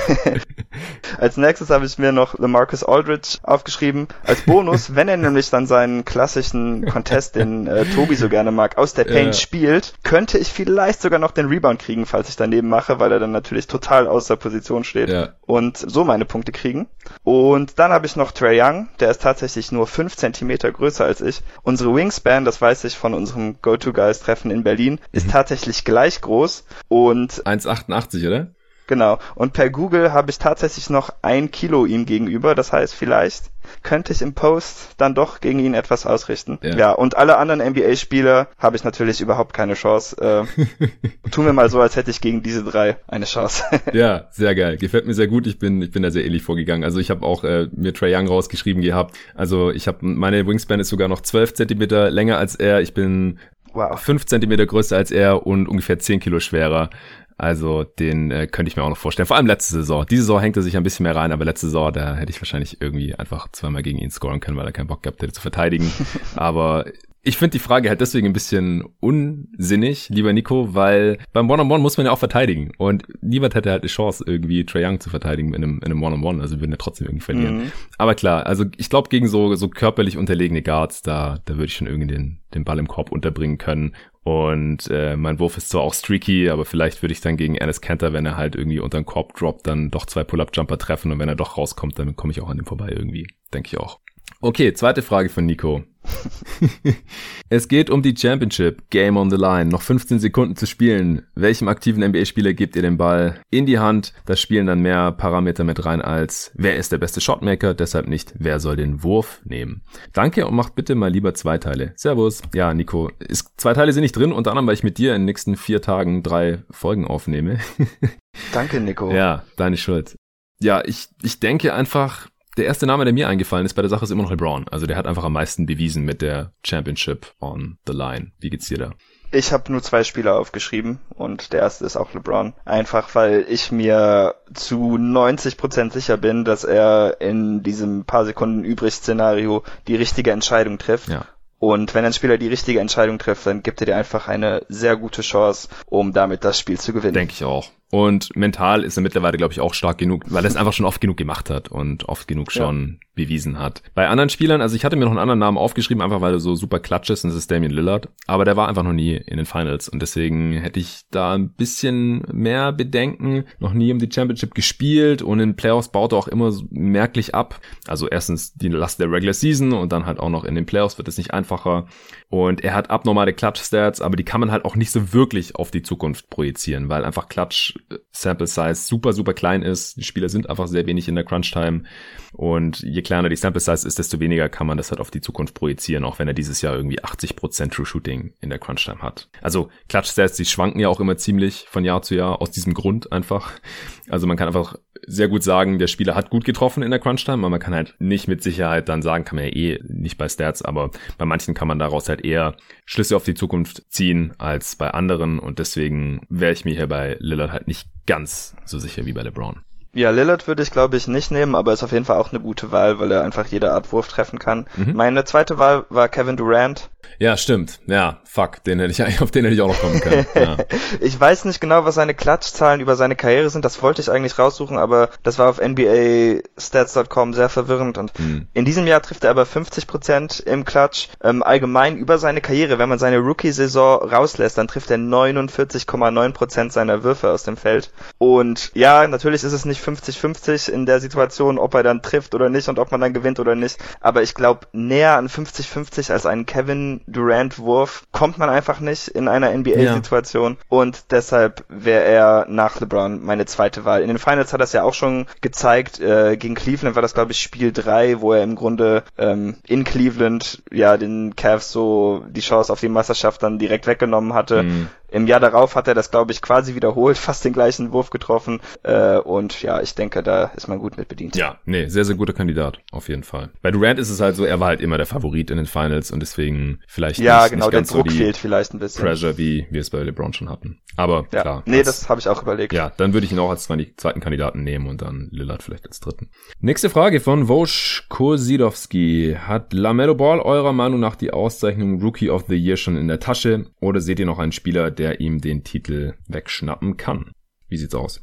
als nächstes habe ich mir noch LaMarcus Aldridge aufgeschrieben. Als Bonus, wenn er nämlich dann seinen klassischen Contest, den äh, Tobi so gerne mag, aus der Paint ja. spielt, könnte ich vielleicht sogar noch den Rebound kriegen, falls ich daneben mache, weil er dann natürlich total aus der Position steht ja. und so meine Punkte kriegen. Und dann habe ich noch Trey Young, der ist tatsächlich nur fünf Zentimeter größer als ich. Unsere Wingspan, das weiß ich von unserem Go-To-Guys-Treffen in Berlin, ist mhm. tatsächlich gleich groß und 1,88, oder? Genau. Und per Google habe ich tatsächlich noch ein Kilo ihm gegenüber. Das heißt, vielleicht könnte ich im Post dann doch gegen ihn etwas ausrichten. Ja, ja und alle anderen NBA-Spieler habe ich natürlich überhaupt keine Chance. Äh, tun wir mal so, als hätte ich gegen diese drei eine Chance. ja, sehr geil. Gefällt mir sehr gut. Ich bin, ich bin da sehr ähnlich vorgegangen. Also ich habe auch äh, mir Trey Young rausgeschrieben gehabt. Also ich habe meine Wingspan ist sogar noch 12 Zentimeter länger als er. Ich bin wow. 5 Zentimeter größer als er und ungefähr 10 Kilo schwerer. Also den äh, könnte ich mir auch noch vorstellen. Vor allem letzte Saison. Diese Saison hängt er sich ein bisschen mehr rein, aber letzte Saison, da hätte ich wahrscheinlich irgendwie einfach zweimal gegen ihn scoren können, weil er keinen Bock gehabt hätte zu verteidigen. aber ich finde die Frage halt deswegen ein bisschen unsinnig, lieber Nico, weil beim One-on-One muss man ja auch verteidigen. Und niemand hätte halt eine Chance, irgendwie Trae Young zu verteidigen in einem, in einem One-on-One. Also wir würden ja trotzdem irgendwie verlieren. Mhm. Aber klar, also ich glaube, gegen so, so körperlich unterlegene Guards, da, da würde ich schon irgendwie den, den Ball im Korb unterbringen können. Und äh, mein Wurf ist zwar auch streaky, aber vielleicht würde ich dann gegen Ennis Cantor, wenn er halt irgendwie unter den Korb droppt, dann doch zwei Pull-Up-Jumper treffen. Und wenn er doch rauskommt, dann komme ich auch an ihm vorbei irgendwie. Denke ich auch. Okay, zweite Frage von Nico. es geht um die Championship. Game on the line. Noch 15 Sekunden zu spielen. Welchem aktiven NBA-Spieler gebt ihr den Ball in die Hand? Da spielen dann mehr Parameter mit rein als wer ist der beste Shotmaker, deshalb nicht wer soll den Wurf nehmen. Danke und macht bitte mal lieber zwei Teile. Servus. Ja, Nico, ist, zwei Teile sind nicht drin, unter anderem, weil ich mit dir in den nächsten vier Tagen drei Folgen aufnehme. Danke, Nico. Ja, deine Schuld. Ja, ich, ich denke einfach, der erste Name, der mir eingefallen ist bei der Sache, ist immer noch LeBron. Also der hat einfach am meisten bewiesen mit der Championship on the line. Wie geht's dir da? Ich habe nur zwei Spieler aufgeschrieben und der erste ist auch LeBron. Einfach weil ich mir zu 90% sicher bin, dass er in diesem paar Sekunden übrig Szenario die richtige Entscheidung trifft. Ja. Und wenn ein Spieler die richtige Entscheidung trifft, dann gibt er dir einfach eine sehr gute Chance, um damit das Spiel zu gewinnen. Denke ich auch. Und mental ist er mittlerweile, glaube ich, auch stark genug, weil er es einfach schon oft genug gemacht hat und oft genug schon ja. bewiesen hat. Bei anderen Spielern, also ich hatte mir noch einen anderen Namen aufgeschrieben, einfach weil er so super klatsch ist und das ist Damian Lillard. Aber der war einfach noch nie in den Finals und deswegen hätte ich da ein bisschen mehr Bedenken. Noch nie um die Championship gespielt und in Playoffs baut er auch immer merklich ab. Also erstens die Last der Regular Season und dann halt auch noch in den Playoffs wird es nicht einfacher. Und er hat abnormale Klatsch-Stats, aber die kann man halt auch nicht so wirklich auf die Zukunft projizieren, weil einfach Klatsch Sample Size super, super klein ist. Die Spieler sind einfach sehr wenig in der Crunch Time. Und je kleiner die Sample Size ist, desto weniger kann man das halt auf die Zukunft projizieren, auch wenn er dieses Jahr irgendwie 80% True Shooting in der Crunch Time hat. Also Clutch Stats, die schwanken ja auch immer ziemlich von Jahr zu Jahr aus diesem Grund einfach. Also man kann einfach sehr gut sagen, der Spieler hat gut getroffen in der Crunch-Time, aber man kann halt nicht mit Sicherheit dann sagen, kann man ja eh nicht bei Stats, aber bei manchen kann man daraus halt eher Schlüsse auf die Zukunft ziehen als bei anderen und deswegen wäre ich mir hier bei Lillard halt nicht ganz so sicher wie bei LeBron. Ja, Lillard würde ich glaube ich nicht nehmen, aber ist auf jeden Fall auch eine gute Wahl, weil er einfach jede Art Wurf treffen kann. Mhm. Meine zweite Wahl war Kevin Durant. Ja, stimmt. Ja, fuck, den hätte ich auf den hätte ich auch noch kommen können. Ja. ich weiß nicht genau, was seine Klatschzahlen über seine Karriere sind. Das wollte ich eigentlich raussuchen, aber das war auf NBA-Stats.com sehr verwirrend. Und mhm. in diesem Jahr trifft er aber 50 Prozent im Klatsch. Ähm, allgemein über seine Karriere, wenn man seine Rookie-Saison rauslässt, dann trifft er 49,9 Prozent seiner Würfe aus dem Feld. Und ja, natürlich ist es nicht 50-50 in der Situation, ob er dann trifft oder nicht und ob man dann gewinnt oder nicht. Aber ich glaube, näher an 50-50 als einen Kevin Durant-Wurf kommt man einfach nicht in einer NBA-Situation. Ja. Und deshalb wäre er nach LeBron meine zweite Wahl. In den Finals hat er es ja auch schon gezeigt. Äh, gegen Cleveland war das, glaube ich, Spiel 3, wo er im Grunde ähm, in Cleveland ja den Cavs so die Chance auf die Meisterschaft dann direkt weggenommen hatte. Mhm. Im Jahr darauf hat er das, glaube ich, quasi wiederholt, fast den gleichen Wurf getroffen. Äh, und ja, ich denke, da ist man gut mit bedient. Ja, nee, sehr, sehr guter Kandidat, auf jeden Fall. Bei Durant ist es halt so, er war halt immer der Favorit in den Finals und deswegen vielleicht ja, nicht, genau, nicht ganz der Druck so fehlt vielleicht ein bisschen. Pressure, wie wir es bei LeBron schon hatten. Aber ja. klar. Nee, das, das habe ich auch überlegt. Ja, dann würde ich ihn auch als zweiten Kandidaten nehmen und dann Lillard vielleicht als dritten. Nächste Frage von Vosch Kosidowski. Hat LaMelo Ball eurer Meinung nach die Auszeichnung Rookie of the Year schon in der Tasche oder seht ihr noch einen Spieler, der ihm den Titel Titel wegschnappen kann. Wie sieht's aus?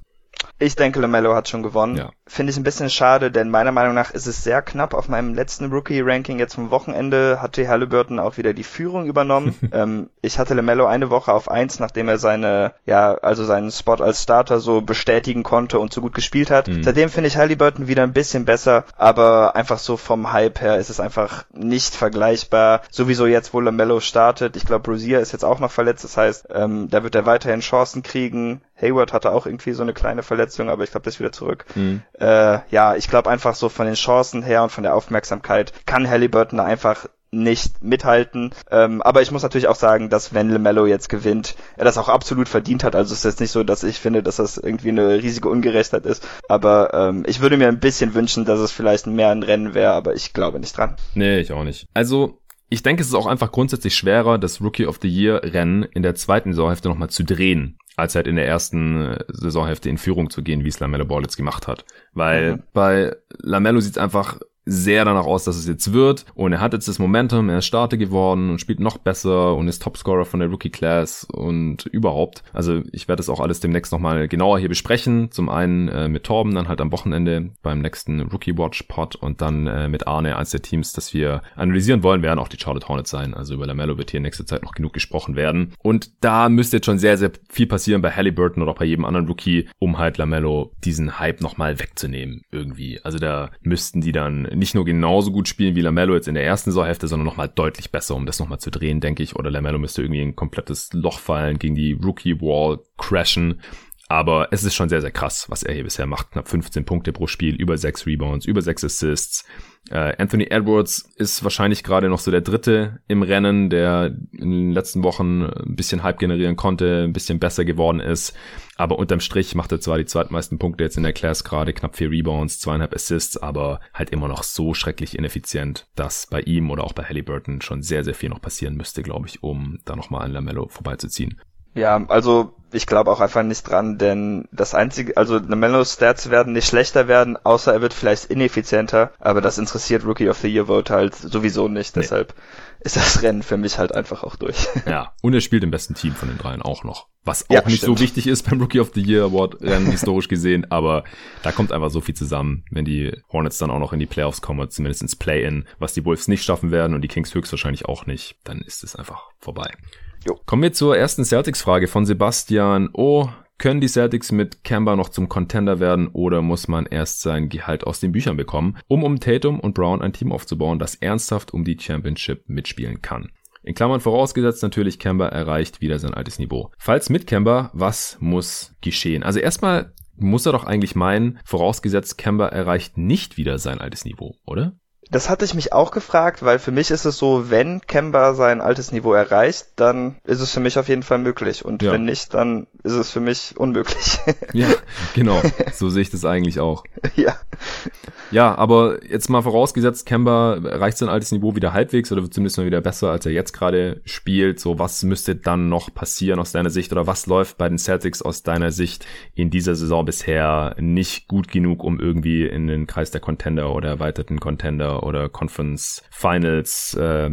Ich denke, LaMelo hat schon gewonnen. Ja. Finde ich ein bisschen schade, denn meiner Meinung nach ist es sehr knapp. Auf meinem letzten Rookie-Ranking jetzt vom Wochenende hatte Halliburton auch wieder die Führung übernommen. ähm, ich hatte LaMelo eine Woche auf eins, nachdem er seine, ja, also seinen Spot als Starter so bestätigen konnte und so gut gespielt hat. Mhm. Seitdem finde ich Halliburton wieder ein bisschen besser, aber einfach so vom Hype her ist es einfach nicht vergleichbar. Sowieso jetzt, wo LaMelo startet. Ich glaube, Rosier ist jetzt auch noch verletzt, das heißt, ähm, da wird er weiterhin Chancen kriegen. Hayward hatte auch irgendwie so eine kleine Verletzung, aber ich glaube, das ist wieder zurück. Mhm. Äh, ja, ich glaube einfach so von den Chancen her und von der Aufmerksamkeit kann Halliburton einfach nicht mithalten. Ähm, aber ich muss natürlich auch sagen, dass wenn LeMelo jetzt gewinnt, er das auch absolut verdient hat. Also es ist jetzt nicht so, dass ich finde, dass das irgendwie eine riesige Ungerechtheit ist. Aber ähm, ich würde mir ein bisschen wünschen, dass es vielleicht mehr ein Rennen wäre, aber ich glaube nicht dran. Nee, ich auch nicht. Also ich denke, es ist auch einfach grundsätzlich schwerer, das Rookie of the Year Rennen in der zweiten Saisonhälfte nochmal zu drehen als halt in der ersten äh, Saisonhälfte in Führung zu gehen, wie es Lamello Ball jetzt gemacht hat. Weil mhm. bei Lamello sieht es einfach sehr danach aus, dass es jetzt wird. Und er hat jetzt das Momentum, er ist Starter geworden und spielt noch besser und ist Topscorer von der Rookie Class und überhaupt. Also ich werde das auch alles demnächst nochmal genauer hier besprechen. Zum einen äh, mit Torben, dann halt am Wochenende beim nächsten Rookie Watch Pod und dann äh, mit Arne, eins der Teams, das wir analysieren wollen, werden auch die Charlotte Hornets sein. Also über Lamello wird hier in nächster Zeit noch genug gesprochen werden. Und da müsste jetzt schon sehr, sehr viel passieren bei Halliburton oder auch bei jedem anderen Rookie, um halt Lamello diesen Hype nochmal wegzunehmen irgendwie. Also da müssten die dann nicht nur genauso gut spielen wie Lamello jetzt in der ersten Saisonhälfte, sondern nochmal deutlich besser, um das nochmal zu drehen, denke ich. Oder Lamello müsste irgendwie ein komplettes Loch fallen, gegen die Rookie-Wall crashen. Aber es ist schon sehr, sehr krass, was er hier bisher macht. Knapp 15 Punkte pro Spiel, über 6 Rebounds, über 6 Assists. Äh, Anthony Edwards ist wahrscheinlich gerade noch so der Dritte im Rennen, der in den letzten Wochen ein bisschen Hype generieren konnte, ein bisschen besser geworden ist. Aber unterm Strich macht er zwar die zweitmeisten Punkte jetzt in der Class gerade, knapp vier Rebounds, zweieinhalb Assists, aber halt immer noch so schrecklich ineffizient, dass bei ihm oder auch bei Halliburton schon sehr, sehr viel noch passieren müsste, glaube ich, um da nochmal an Lamello vorbeizuziehen. Ja, also ich glaube auch einfach nicht dran, denn das einzige, also Lamello's Stats werden nicht schlechter werden, außer er wird vielleicht ineffizienter, aber das interessiert Rookie of the Year Vote halt sowieso nicht, nee. Ist das Rennen für mich halt einfach auch durch. Ja, und er spielt im besten Team von den dreien auch noch, was auch ja, nicht stimmt. so wichtig ist beim Rookie of the Year Award Rennen historisch gesehen, aber da kommt einfach so viel zusammen, wenn die Hornets dann auch noch in die Playoffs kommen, zumindest ins Play-In, was die Wolves nicht schaffen werden und die Kings höchstwahrscheinlich auch nicht, dann ist es einfach vorbei. Jo. Kommen wir zur ersten Celtics-Frage von Sebastian. Oh, können die Celtics mit Kemba noch zum Contender werden oder muss man erst sein Gehalt aus den Büchern bekommen, um um Tatum und Brown ein Team aufzubauen, das ernsthaft um die Championship mitspielen kann? In Klammern vorausgesetzt natürlich, Kemba erreicht wieder sein altes Niveau. Falls mit Kemba, was muss geschehen? Also erstmal muss er doch eigentlich meinen, vorausgesetzt Kemba erreicht nicht wieder sein altes Niveau, oder? Das hatte ich mich auch gefragt, weil für mich ist es so, wenn Kemba sein altes Niveau erreicht, dann ist es für mich auf jeden Fall möglich. Und ja. wenn nicht, dann ist es für mich unmöglich. ja, genau. So sehe ich das eigentlich auch. Ja. Ja, aber jetzt mal vorausgesetzt, Kemba erreicht sein altes Niveau wieder halbwegs oder wird zumindest mal wieder besser, als er jetzt gerade spielt. So, was müsste dann noch passieren aus deiner Sicht oder was läuft bei den Celtics aus deiner Sicht in dieser Saison bisher nicht gut genug, um irgendwie in den Kreis der Contender oder erweiterten Contender oder Conference Finals äh,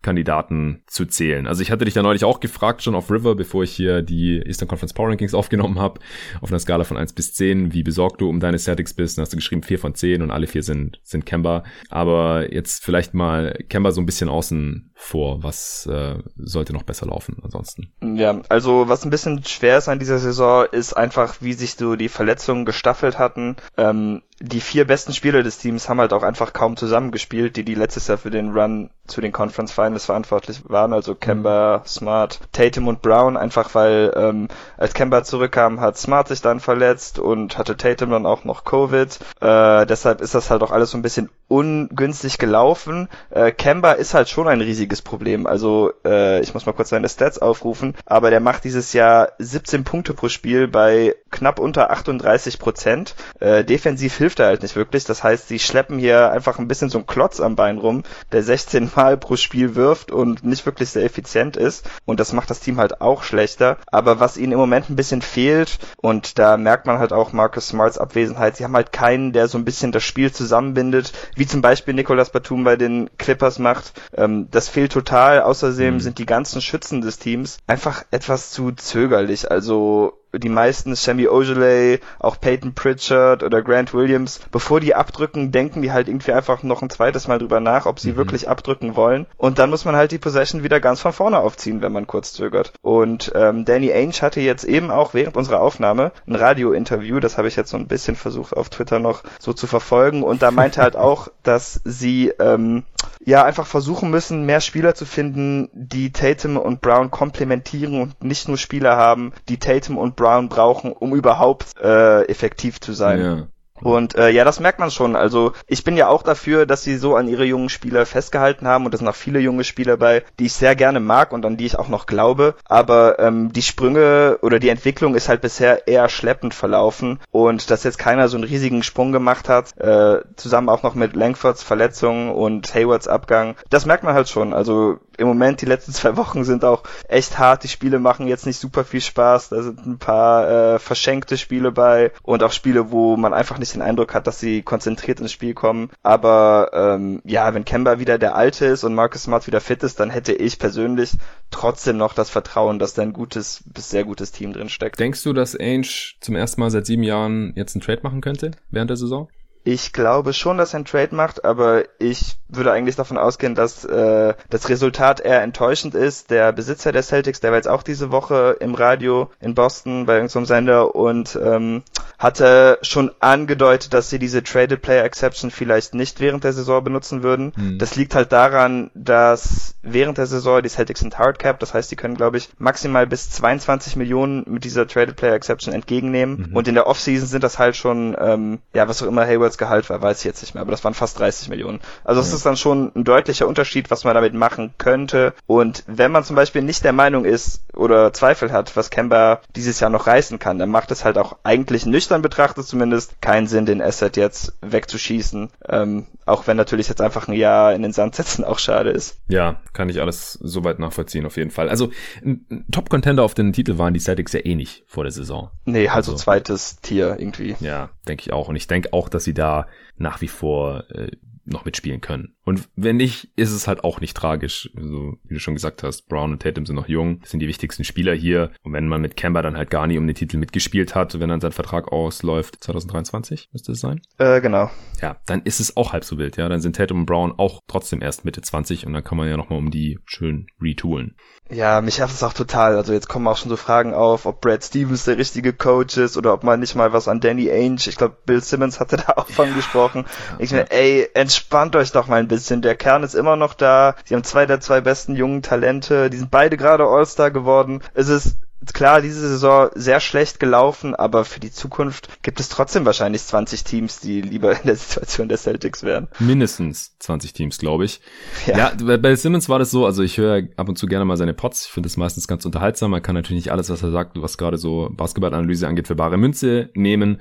Kandidaten zu zählen. Also ich hatte dich da neulich auch gefragt, schon auf River, bevor ich hier die Eastern Conference Power Rankings aufgenommen habe, auf einer Skala von 1 bis 10, wie besorgt du um deine Celtics bist. Dann hast du geschrieben 4 von 10 und alle vier sind, sind Kemba. Aber jetzt vielleicht mal Kemba so ein bisschen außen vor. Was äh, sollte noch besser laufen ansonsten? Ja, also was ein bisschen schwer ist an dieser Saison, ist einfach, wie sich so die Verletzungen gestaffelt hatten. Ähm, die vier besten Spieler des Teams haben halt auch einfach kaum zusammengespielt, die die letztes Jahr für den Run zu den Conference Finals verantwortlich waren, also Kemba, Smart, Tatum und Brown, einfach weil ähm, als Kemba zurückkam, hat Smart sich dann verletzt und hatte Tatum dann auch noch Covid. Äh, deshalb ist das halt auch alles so ein bisschen ungünstig gelaufen. Äh, Kemba ist halt schon ein riesiges Problem. Also äh, ich muss mal kurz seine Stats aufrufen, aber der macht dieses Jahr 17 Punkte pro Spiel bei knapp unter 38 Prozent. Äh, defensiv hilft er halt nicht wirklich. Das heißt, sie schleppen hier einfach ein bisschen so einen Klotz am Bein rum, der 16 Mal pro Spiel wirft und nicht wirklich sehr effizient ist. Und das macht das Team halt auch schlechter. Aber was ihnen im Moment ein bisschen fehlt, und da merkt man halt auch Marcus Smarts Abwesenheit, sie haben halt keinen, der so ein bisschen das Spiel zusammenbindet, wie zum Beispiel Nicolas Batum bei den Clippers macht. Ähm, das fehlt total. Außerdem mhm. sind die ganzen Schützen des Teams einfach etwas zu zögerlich. Also die meisten Sammy Ogilvy, auch Peyton Pritchard oder Grant Williams, bevor die abdrücken, denken die halt irgendwie einfach noch ein zweites Mal drüber nach, ob sie mhm. wirklich abdrücken wollen. Und dann muss man halt die Possession wieder ganz von vorne aufziehen, wenn man kurz zögert. Und ähm, Danny Ainge hatte jetzt eben auch während unserer Aufnahme ein Radio-Interview, das habe ich jetzt so ein bisschen versucht auf Twitter noch so zu verfolgen. Und da meinte halt auch, dass sie ähm, ja einfach versuchen müssen, mehr Spieler zu finden, die Tatum und Brown komplementieren und nicht nur Spieler haben, die Tatum und Brown brauchen, um überhaupt äh, effektiv zu sein. Ja. Und äh, ja, das merkt man schon. Also ich bin ja auch dafür, dass sie so an ihre jungen Spieler festgehalten haben und es sind auch viele junge Spieler bei, die ich sehr gerne mag und an die ich auch noch glaube. Aber ähm, die Sprünge oder die Entwicklung ist halt bisher eher schleppend verlaufen und dass jetzt keiner so einen riesigen Sprung gemacht hat, äh, zusammen auch noch mit Langfords Verletzung und Haywards Abgang, das merkt man halt schon. Also im Moment, die letzten zwei Wochen sind auch echt hart. Die Spiele machen jetzt nicht super viel Spaß. Da sind ein paar äh, verschenkte Spiele bei und auch Spiele, wo man einfach nicht den Eindruck hat, dass sie konzentriert ins Spiel kommen. Aber ähm, ja, wenn Kemba wieder der Alte ist und Marcus Smart wieder fit ist, dann hätte ich persönlich trotzdem noch das Vertrauen, dass da ein gutes bis sehr gutes Team drin steckt. Denkst du, dass Ainge zum ersten Mal seit sieben Jahren jetzt einen Trade machen könnte während der Saison? Ich glaube schon, dass er ein Trade macht, aber ich würde eigentlich davon ausgehen, dass äh, das Resultat eher enttäuschend ist. Der Besitzer der Celtics, der war jetzt auch diese Woche im Radio in Boston bei irgendeinem Sender und ähm, hatte schon angedeutet, dass sie diese Traded Player Exception vielleicht nicht während der Saison benutzen würden. Mhm. Das liegt halt daran, dass während der Saison die Celtics sind Hardcap, das heißt, die können, glaube ich, maximal bis 22 Millionen mit dieser Traded Player Exception entgegennehmen. Mhm. Und in der Offseason sind das halt schon, ähm, ja, was auch immer Haywards Gehalt war, weiß ich jetzt nicht mehr, aber das waren fast 30 Millionen. Also das ist dann schon ein deutlicher Unterschied, was man damit machen könnte. Und wenn man zum Beispiel nicht der Meinung ist oder Zweifel hat, was Kemba dieses Jahr noch reißen kann, dann macht es halt auch eigentlich nüchtern betrachtet zumindest keinen Sinn, den Asset jetzt wegzuschießen. Ähm, auch wenn natürlich jetzt einfach ein Jahr in den Sand setzen auch schade ist. Ja, kann ich alles soweit nachvollziehen, auf jeden Fall. Also ein Top-Contender auf den Titel waren die Celtics ja eh nicht vor der Saison. Nee, halt also, so zweites Tier irgendwie. Ja, denke ich auch. Und ich denke auch, dass sie da nach wie vor äh, noch mitspielen können. Und wenn nicht, ist es halt auch nicht tragisch. Also, wie du schon gesagt hast, Brown und Tatum sind noch jung, sind die wichtigsten Spieler hier. Und wenn man mit Kemba dann halt gar nie um den Titel mitgespielt hat, wenn dann sein Vertrag ausläuft, 2023 müsste es sein? Äh, genau. Ja, dann ist es auch halb so wild, ja. Dann sind Tatum und Brown auch trotzdem erst Mitte 20 und dann kann man ja nochmal um die schön retoolen. Ja, mich nervt es auch total. Also jetzt kommen auch schon so Fragen auf, ob Brad Stevens der richtige Coach ist oder ob man nicht mal was an Danny Ainge, ich glaube Bill Simmons hatte da auch von ja. gesprochen. Ich ja. mir, ey, entspannt euch doch mal ein bisschen. Der Kern ist immer noch da. Sie haben zwei der zwei besten jungen Talente. Die sind beide gerade All-Star geworden. Es ist klar, diese Saison sehr schlecht gelaufen, aber für die Zukunft gibt es trotzdem wahrscheinlich 20 Teams, die lieber in der Situation der Celtics wären. Mindestens 20 Teams, glaube ich. Ja. ja, bei Simmons war das so, also ich höre ab und zu gerne mal seine Pots. Ich finde das meistens ganz unterhaltsam. Man kann natürlich nicht alles, was er sagt, was gerade so Basketballanalyse angeht, für bare Münze nehmen.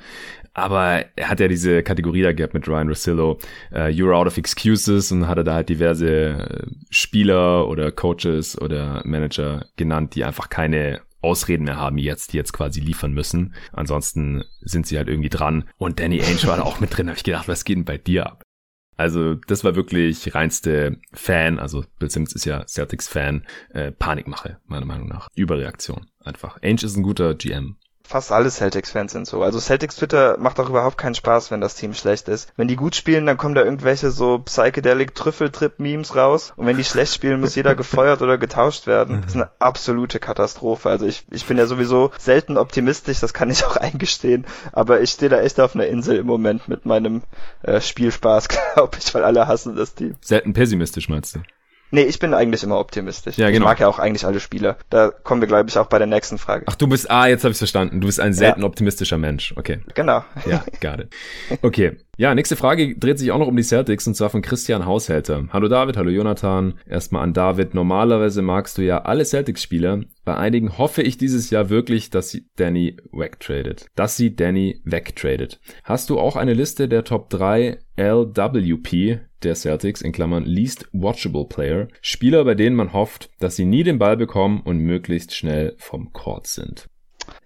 Aber er hat ja diese Kategorie da gehabt mit Ryan Rossillo, uh, You're out of excuses und hat er da halt diverse äh, Spieler oder Coaches oder Manager genannt, die einfach keine Ausreden mehr haben jetzt, die jetzt quasi liefern müssen. Ansonsten sind sie halt irgendwie dran. Und Danny Ainge war da auch mit drin. Habe ich gedacht, was geht denn bei dir ab? Also das war wirklich reinste Fan, also Bill Simmons ist ja Celtics-Fan, äh, Panikmache, meiner Meinung nach. Überreaktion einfach. Ainge ist ein guter GM fast alle Celtics-Fans sind so. Also Celtics Twitter macht auch überhaupt keinen Spaß, wenn das Team schlecht ist. Wenn die gut spielen, dann kommen da irgendwelche so psychedelic Trüffeltrip-Memes raus. Und wenn die schlecht spielen, muss jeder gefeuert oder getauscht werden. Das ist eine absolute Katastrophe. Also ich, ich bin ja sowieso selten optimistisch, das kann ich auch eingestehen. Aber ich stehe da echt auf einer Insel im Moment mit meinem äh, Spielspaß, glaube ich, weil alle hassen das Team. Selten pessimistisch meinst du? Nee, ich bin eigentlich immer optimistisch. Ja, genau. Ich mag ja auch eigentlich alle Spieler. Da kommen wir, glaube ich, auch bei der nächsten Frage. Ach, du bist, ah, jetzt habe ich verstanden. Du bist ein selten ja. optimistischer Mensch. Okay. Genau. Ja, it. Okay. Ja, nächste Frage dreht sich auch noch um die Celtics und zwar von Christian Haushälter. Hallo David, hallo Jonathan. Erstmal an David. Normalerweise magst du ja alle Celtics-Spieler. Bei einigen hoffe ich dieses Jahr wirklich, dass sie Danny wegtradet. Dass sie Danny wegtradet. Hast du auch eine Liste der Top 3 LWP der Celtics in Klammern Least Watchable Player? Spieler, bei denen man hofft, dass sie nie den Ball bekommen und möglichst schnell vom Court sind.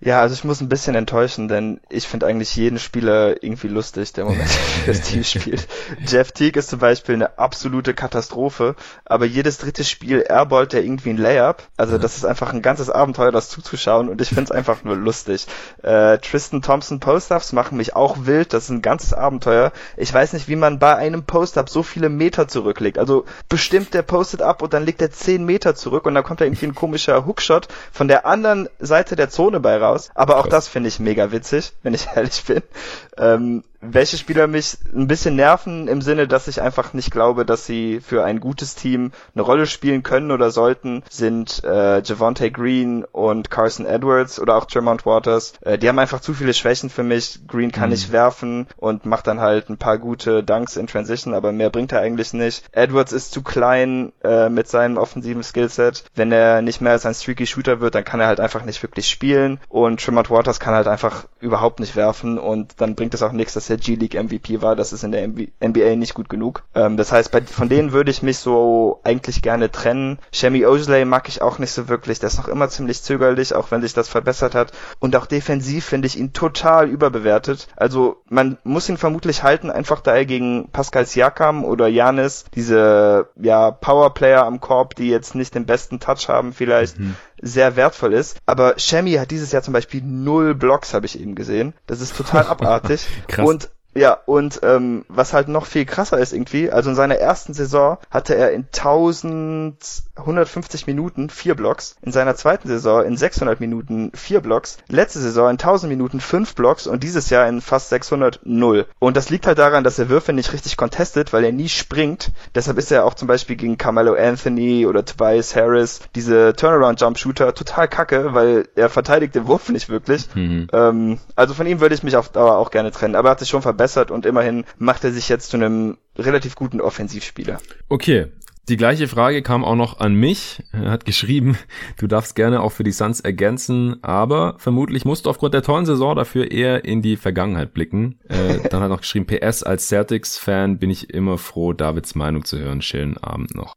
Ja, also ich muss ein bisschen enttäuschen, denn ich finde eigentlich jeden Spieler irgendwie lustig, der Moment für das Team spielt. Jeff Teague ist zum Beispiel eine absolute Katastrophe, aber jedes dritte Spiel airballt er irgendwie ein Layup. Also das ist einfach ein ganzes Abenteuer, das zuzuschauen und ich finde es einfach nur lustig. Äh, Tristan Thompson Post-Ups machen mich auch wild, das ist ein ganzes Abenteuer. Ich weiß nicht, wie man bei einem Post-Up so viele Meter zurücklegt. Also bestimmt der postet ab und dann legt er zehn Meter zurück und dann kommt da irgendwie ein komischer Hookshot von der anderen Seite der Zone bei raus raus. Aber auch das finde ich mega witzig, wenn ich ehrlich bin. Ähm, welche Spieler mich ein bisschen nerven im Sinne, dass ich einfach nicht glaube, dass sie für ein gutes Team eine Rolle spielen können oder sollten, sind äh, Javante Green und Carson Edwards oder auch Tremont Waters. Äh, die haben einfach zu viele Schwächen für mich. Green kann mhm. nicht werfen und macht dann halt ein paar gute Dunks in Transition, aber mehr bringt er eigentlich nicht. Edwards ist zu klein äh, mit seinem offensiven Skillset. Wenn er nicht mehr als ein streaky Shooter wird, dann kann er halt einfach nicht wirklich spielen und Tremont Waters kann halt einfach überhaupt nicht werfen und dann bringt es auch nichts, dass er G-League MVP war. Das ist in der NBA nicht gut genug. Ähm, das heißt, bei, von denen würde ich mich so eigentlich gerne trennen. Shemi Osley mag ich auch nicht so wirklich. Der ist noch immer ziemlich zögerlich, auch wenn sich das verbessert hat. Und auch defensiv finde ich ihn total überbewertet. Also man muss ihn vermutlich halten, einfach da er gegen Pascal Siakam oder Janis diese ja Powerplayer am Korb, die jetzt nicht den besten Touch haben, vielleicht mhm sehr wertvoll ist. Aber Shemi hat dieses Jahr zum Beispiel null Blocks, habe ich eben gesehen. Das ist total abartig. Krass. Und ja, und ähm, was halt noch viel krasser ist irgendwie, also in seiner ersten Saison hatte er in 1150 Minuten vier Blocks, in seiner zweiten Saison in 600 Minuten vier Blocks, letzte Saison in 1000 Minuten fünf Blocks und dieses Jahr in fast 600 null. Und das liegt halt daran, dass er Würfe nicht richtig contestet, weil er nie springt. Deshalb ist er auch zum Beispiel gegen Carmelo Anthony oder Tobias Harris, diese Turnaround-Jump-Shooter, total kacke, weil er verteidigt den Wurf nicht wirklich. Mhm. Ähm, also von ihm würde ich mich auf Dauer auch gerne trennen, aber er hat sich schon verbessert verbessert und immerhin macht er sich jetzt zu einem relativ guten Offensivspieler. Okay, die gleiche Frage kam auch noch an mich. Er hat geschrieben, du darfst gerne auch für die Suns ergänzen, aber vermutlich musst du aufgrund der tollen Saison dafür eher in die Vergangenheit blicken. Äh, dann hat er noch geschrieben, PS, als Celtics-Fan bin ich immer froh, Davids Meinung zu hören. Schönen Abend noch.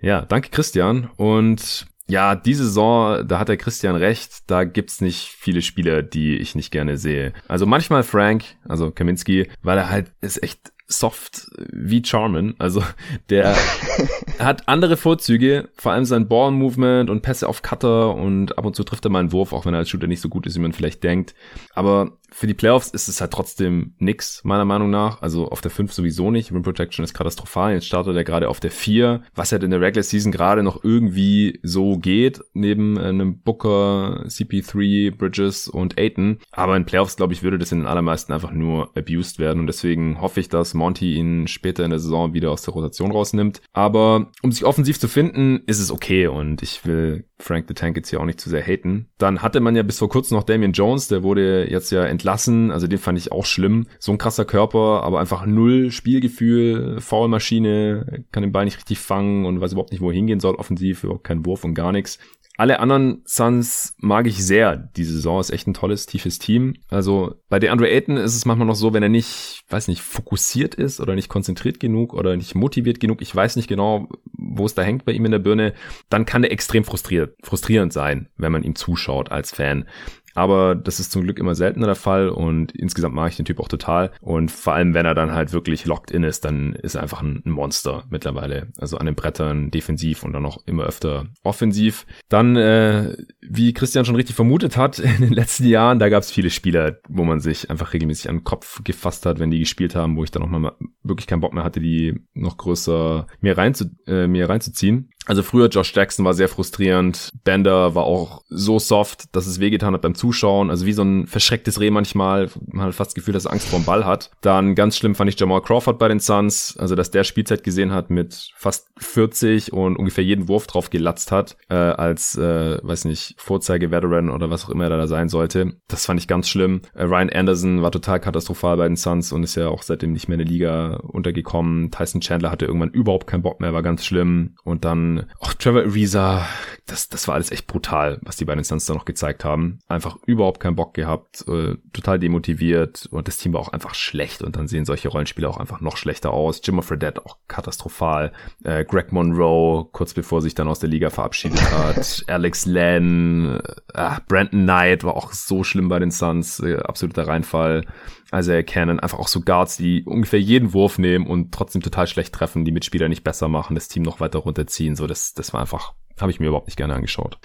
Ja, danke Christian. Und ja, diese Saison, da hat der Christian recht, da gibt's nicht viele Spieler, die ich nicht gerne sehe. Also manchmal Frank, also Kaminski, weil er halt ist echt soft wie Charmin. Also der hat andere Vorzüge, vor allem sein Ball-Movement und Pässe auf Cutter und ab und zu trifft er mal einen Wurf, auch wenn er als Shooter nicht so gut ist, wie man vielleicht denkt. Aber für die Playoffs ist es halt trotzdem nix, meiner Meinung nach. Also auf der 5 sowieso nicht. Rim Protection ist katastrophal. Jetzt startet er gerade auf der 4, was halt in der Regular Season gerade noch irgendwie so geht, neben äh, einem Booker, CP3, Bridges und Aiton. Aber in Playoffs, glaube ich, würde das in den allermeisten einfach nur abused werden. Und deswegen hoffe ich, dass Monty ihn später in der Saison wieder aus der Rotation rausnimmt. Aber um sich offensiv zu finden, ist es okay. Und ich will Frank the Tank jetzt hier auch nicht zu sehr haten. Dann hatte man ja bis vor kurzem noch Damian Jones, der wurde jetzt ja entlassen, also den fand ich auch schlimm. So ein krasser Körper, aber einfach null Spielgefühl, Foulmaschine, kann den Ball nicht richtig fangen und weiß überhaupt nicht, wo er hingehen soll offensiv, überhaupt kein Wurf und gar nichts. Alle anderen Suns mag ich sehr. Die Saison ist echt ein tolles, tiefes Team. Also bei DeAndre Ayton ist es manchmal noch so, wenn er nicht, weiß nicht, fokussiert ist oder nicht konzentriert genug oder nicht motiviert genug. Ich weiß nicht genau, wo es da hängt bei ihm in der Birne. Dann kann der extrem frustriert, frustrierend sein, wenn man ihm zuschaut als Fan. Aber das ist zum Glück immer seltener der Fall und insgesamt mag ich den Typ auch total. Und vor allem, wenn er dann halt wirklich locked in ist, dann ist er einfach ein Monster mittlerweile. Also an den Brettern defensiv und dann auch immer öfter offensiv. Dann, äh, wie Christian schon richtig vermutet hat, in den letzten Jahren, da gab es viele Spieler, wo man sich einfach regelmäßig an den Kopf gefasst hat, wenn die gespielt haben, wo ich dann auch mal wirklich keinen Bock mehr hatte, die noch größer mir, reinzu, äh, mir reinzuziehen. Also früher Josh Jackson war sehr frustrierend. Bender war auch so soft, dass es wehgetan hat beim Zuschauen. Also wie so ein verschrecktes Reh manchmal. Man hat fast das Gefühl, dass er Angst vor dem Ball hat. Dann ganz schlimm fand ich Jamal Crawford bei den Suns. Also dass der Spielzeit gesehen hat mit fast 40 und ungefähr jeden Wurf drauf gelatzt hat. Äh, als, äh, weiß nicht, Vorzeige-Veteran oder was auch immer er da sein sollte. Das fand ich ganz schlimm. Äh, Ryan Anderson war total katastrophal bei den Suns und ist ja auch seitdem nicht mehr in der Liga untergekommen. Tyson Chandler hatte irgendwann überhaupt keinen Bock mehr, war ganz schlimm. Und dann auch Trevor Ariza, das, das war alles echt brutal, was die beiden Suns da noch gezeigt haben. Einfach überhaupt keinen Bock gehabt, äh, total demotiviert und das Team war auch einfach schlecht und dann sehen solche Rollenspiele auch einfach noch schlechter aus. Jimmy Fredette auch katastrophal. Äh, Greg Monroe, kurz bevor sich dann aus der Liga verabschiedet hat. Alex Len, äh, Brandon Knight war auch so schlimm bei den Suns, äh, absoluter Reinfall. Also er Cannon, einfach auch so Guards, die ungefähr jeden Wurf nehmen und trotzdem total schlecht treffen, die Mitspieler nicht besser machen, das Team noch weiter runterziehen. So, das, das war einfach, habe ich mir überhaupt nicht gerne angeschaut.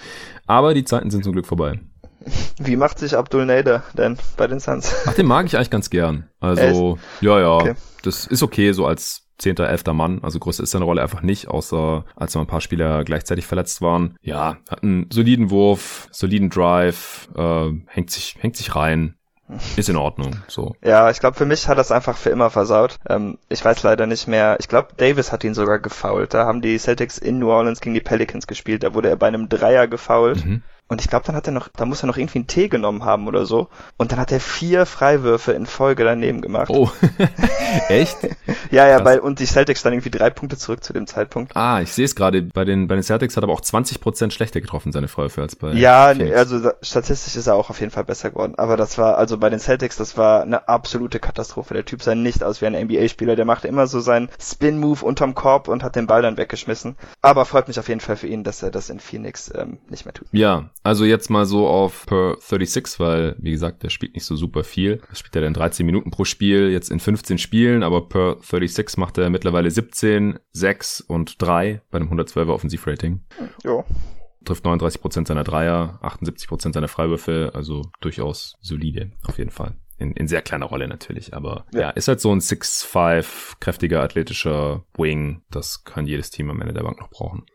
Aber die Zeiten sind zum Glück vorbei. Wie macht sich Abdul Nader denn bei den Suns? Ach, den mag ich eigentlich ganz gern. Also, Echt? ja, ja, okay. das ist okay, so als zehnter, elfter Mann. Also größer ist seine Rolle einfach nicht, außer als noch ein paar Spieler gleichzeitig verletzt waren. Ja, hat einen soliden Wurf, soliden Drive, äh, hängt sich, hängt sich rein. Ist in Ordnung, so. Ja, ich glaube, für mich hat das einfach für immer versaut. Ähm, ich weiß leider nicht mehr. Ich glaube, Davis hat ihn sogar gefoult. Da haben die Celtics in New Orleans gegen die Pelicans gespielt. Da wurde er bei einem Dreier gefoult. Mhm. Und ich glaube, dann hat er noch, da muss er noch irgendwie einen Tee genommen haben oder so. Und dann hat er vier Freiwürfe in Folge daneben gemacht. Oh, echt? ja, ja, weil, und die Celtics dann irgendwie drei Punkte zurück zu dem Zeitpunkt. Ah, ich sehe es gerade. Bei den, bei den Celtics hat er aber auch 20 Prozent schlechter getroffen, seine Freiwürfe als bei. Ja, Phoenix. also statistisch ist er auch auf jeden Fall besser geworden. Aber das war, also bei den Celtics, das war eine absolute Katastrophe. Der Typ sah nicht aus wie ein NBA-Spieler. Der machte immer so seinen Spin-Move unterm Korb und hat den Ball dann weggeschmissen. Aber freut mich auf jeden Fall für ihn, dass er das in Phoenix ähm, nicht mehr tut. Ja, also jetzt mal so auf per 36, weil, wie gesagt, der spielt nicht so super viel. Er spielt ja dann 13 Minuten pro Spiel, jetzt in 15 Spielen, aber per 36 macht er mittlerweile 17, 6 und 3 bei einem 112er Offensivrating. Ja. Trifft 39% seiner Dreier, 78% seiner Freiwürfe, also durchaus solide, auf jeden Fall. In, in sehr kleiner Rolle natürlich, aber ja. ja, ist halt so ein 6'5 kräftiger athletischer Wing. Das kann jedes Team am Ende der Bank noch brauchen.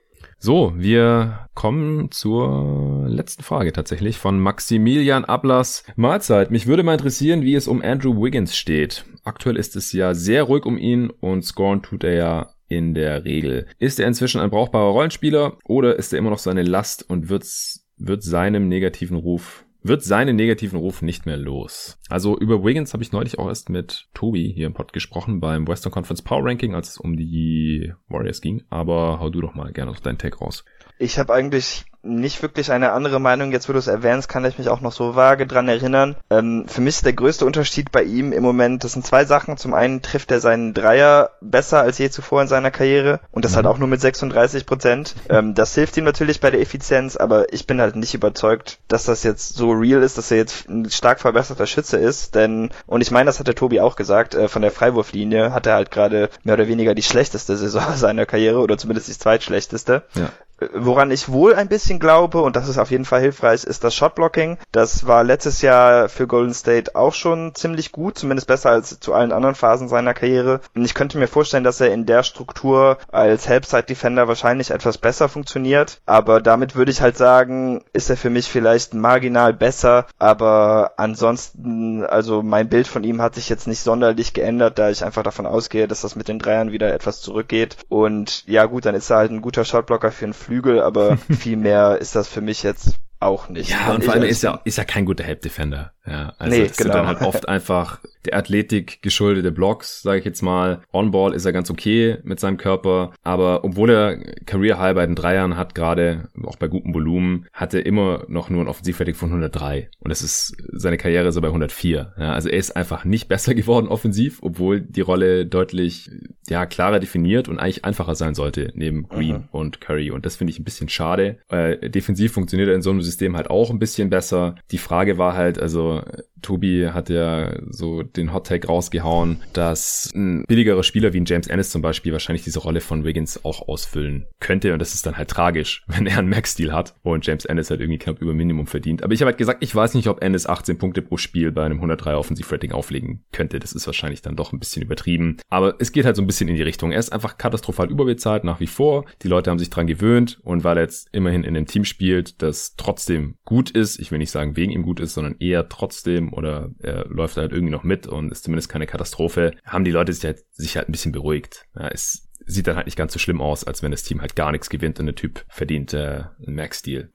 So, wir kommen zur letzten Frage tatsächlich von Maximilian Ablas. Mahlzeit. Mich würde mal interessieren, wie es um Andrew Wiggins steht. Aktuell ist es ja sehr ruhig um ihn und scoren tut er ja in der Regel. Ist er inzwischen ein brauchbarer Rollenspieler oder ist er immer noch seine Last und wird, wird seinem negativen Ruf wird seinen negativen Ruf nicht mehr los. Also über Wiggins habe ich neulich auch erst mit Tobi hier im Pod gesprochen beim Western Conference Power Ranking, als es um die Warriors ging. Aber hau du doch mal gerne auf deinen Take raus. Ich habe eigentlich nicht wirklich eine andere Meinung. Jetzt, wo du es erwähnst, kann ich mich auch noch so vage dran erinnern. Ähm, für mich ist der größte Unterschied bei ihm im Moment, das sind zwei Sachen. Zum einen trifft er seinen Dreier besser als je zuvor in seiner Karriere und das mhm. halt auch nur mit 36 Prozent. Ähm, das hilft ihm natürlich bei der Effizienz, aber ich bin halt nicht überzeugt, dass das jetzt so real ist, dass er jetzt ein stark verbesserter Schütze ist, denn, und ich meine, das hat der Tobi auch gesagt, äh, von der Freiwurflinie hat er halt gerade mehr oder weniger die schlechteste Saison seiner Karriere oder zumindest die zweitschlechteste. Ja. Woran ich wohl ein bisschen glaube, und das ist auf jeden Fall hilfreich, ist das Shotblocking. Das war letztes Jahr für Golden State auch schon ziemlich gut, zumindest besser als zu allen anderen Phasen seiner Karriere. Und ich könnte mir vorstellen, dass er in der Struktur als Helpside Defender wahrscheinlich etwas besser funktioniert. Aber damit würde ich halt sagen, ist er für mich vielleicht marginal besser. Aber ansonsten, also mein Bild von ihm hat sich jetzt nicht sonderlich geändert, da ich einfach davon ausgehe, dass das mit den Dreiern wieder etwas zurückgeht. Und ja gut, dann ist er halt ein guter Shotblocker für einen Flügel, aber viel mehr ist das für mich jetzt auch nicht. Ja, und vor allem ist ja, ist ja kein guter Help Defender. Ja, also nee, das genau. dann halt oft einfach der Athletik geschuldete Blocks, sage ich jetzt mal. On-Ball ist er ganz okay mit seinem Körper, aber obwohl er Career High bei den Dreiern hat, gerade auch bei gutem Volumen, hat er immer noch nur ein Offensivrating von 103 und das ist seine Karriere so bei 104. Ja, also er ist einfach nicht besser geworden offensiv, obwohl die Rolle deutlich ja klarer definiert und eigentlich einfacher sein sollte neben Green mhm. und Curry und das finde ich ein bisschen schade. Äh, defensiv funktioniert er in so einem System halt auch ein bisschen besser. Die Frage war halt also Tobi hat ja so den Hot Take rausgehauen, dass ein billigerer Spieler wie ein James Ennis zum Beispiel wahrscheinlich diese Rolle von Wiggins auch ausfüllen könnte. Und das ist dann halt tragisch, wenn er einen Max-Deal hat und James Ennis halt irgendwie knapp über Minimum verdient. Aber ich habe halt gesagt, ich weiß nicht, ob Ennis 18 Punkte pro Spiel bei einem 103 Offensiv-Rating auflegen könnte. Das ist wahrscheinlich dann doch ein bisschen übertrieben. Aber es geht halt so ein bisschen in die Richtung. Er ist einfach katastrophal überbezahlt nach wie vor. Die Leute haben sich dran gewöhnt und weil er jetzt immerhin in einem Team spielt, das trotzdem gut ist, ich will nicht sagen wegen ihm gut ist, sondern eher trotzdem oder er läuft halt irgendwie noch mit und ist zumindest keine Katastrophe, haben die Leute sich halt, sich halt ein bisschen beruhigt. Ja, es sieht dann halt nicht ganz so schlimm aus, als wenn das Team halt gar nichts gewinnt und der Typ verdient äh, einen Max-Deal.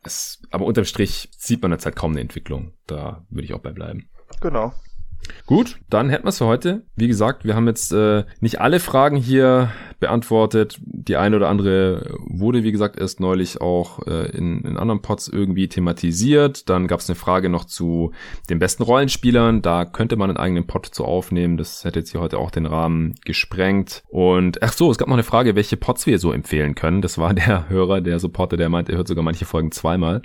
Aber unterm Strich sieht man jetzt halt kaum eine Entwicklung. Da würde ich auch bei bleiben. Genau. Gut, dann hätten wir es für heute. Wie gesagt, wir haben jetzt äh, nicht alle Fragen hier beantwortet. Die eine oder andere wurde, wie gesagt, erst neulich auch äh, in, in anderen Pods irgendwie thematisiert. Dann gab es eine Frage noch zu den besten Rollenspielern. Da könnte man einen eigenen Pod zu aufnehmen. Das hätte jetzt hier heute auch den Rahmen gesprengt. Und ach so, es gab noch eine Frage, welche Pods wir so empfehlen können. Das war der Hörer, der Supporter, der meint, er hört sogar manche Folgen zweimal.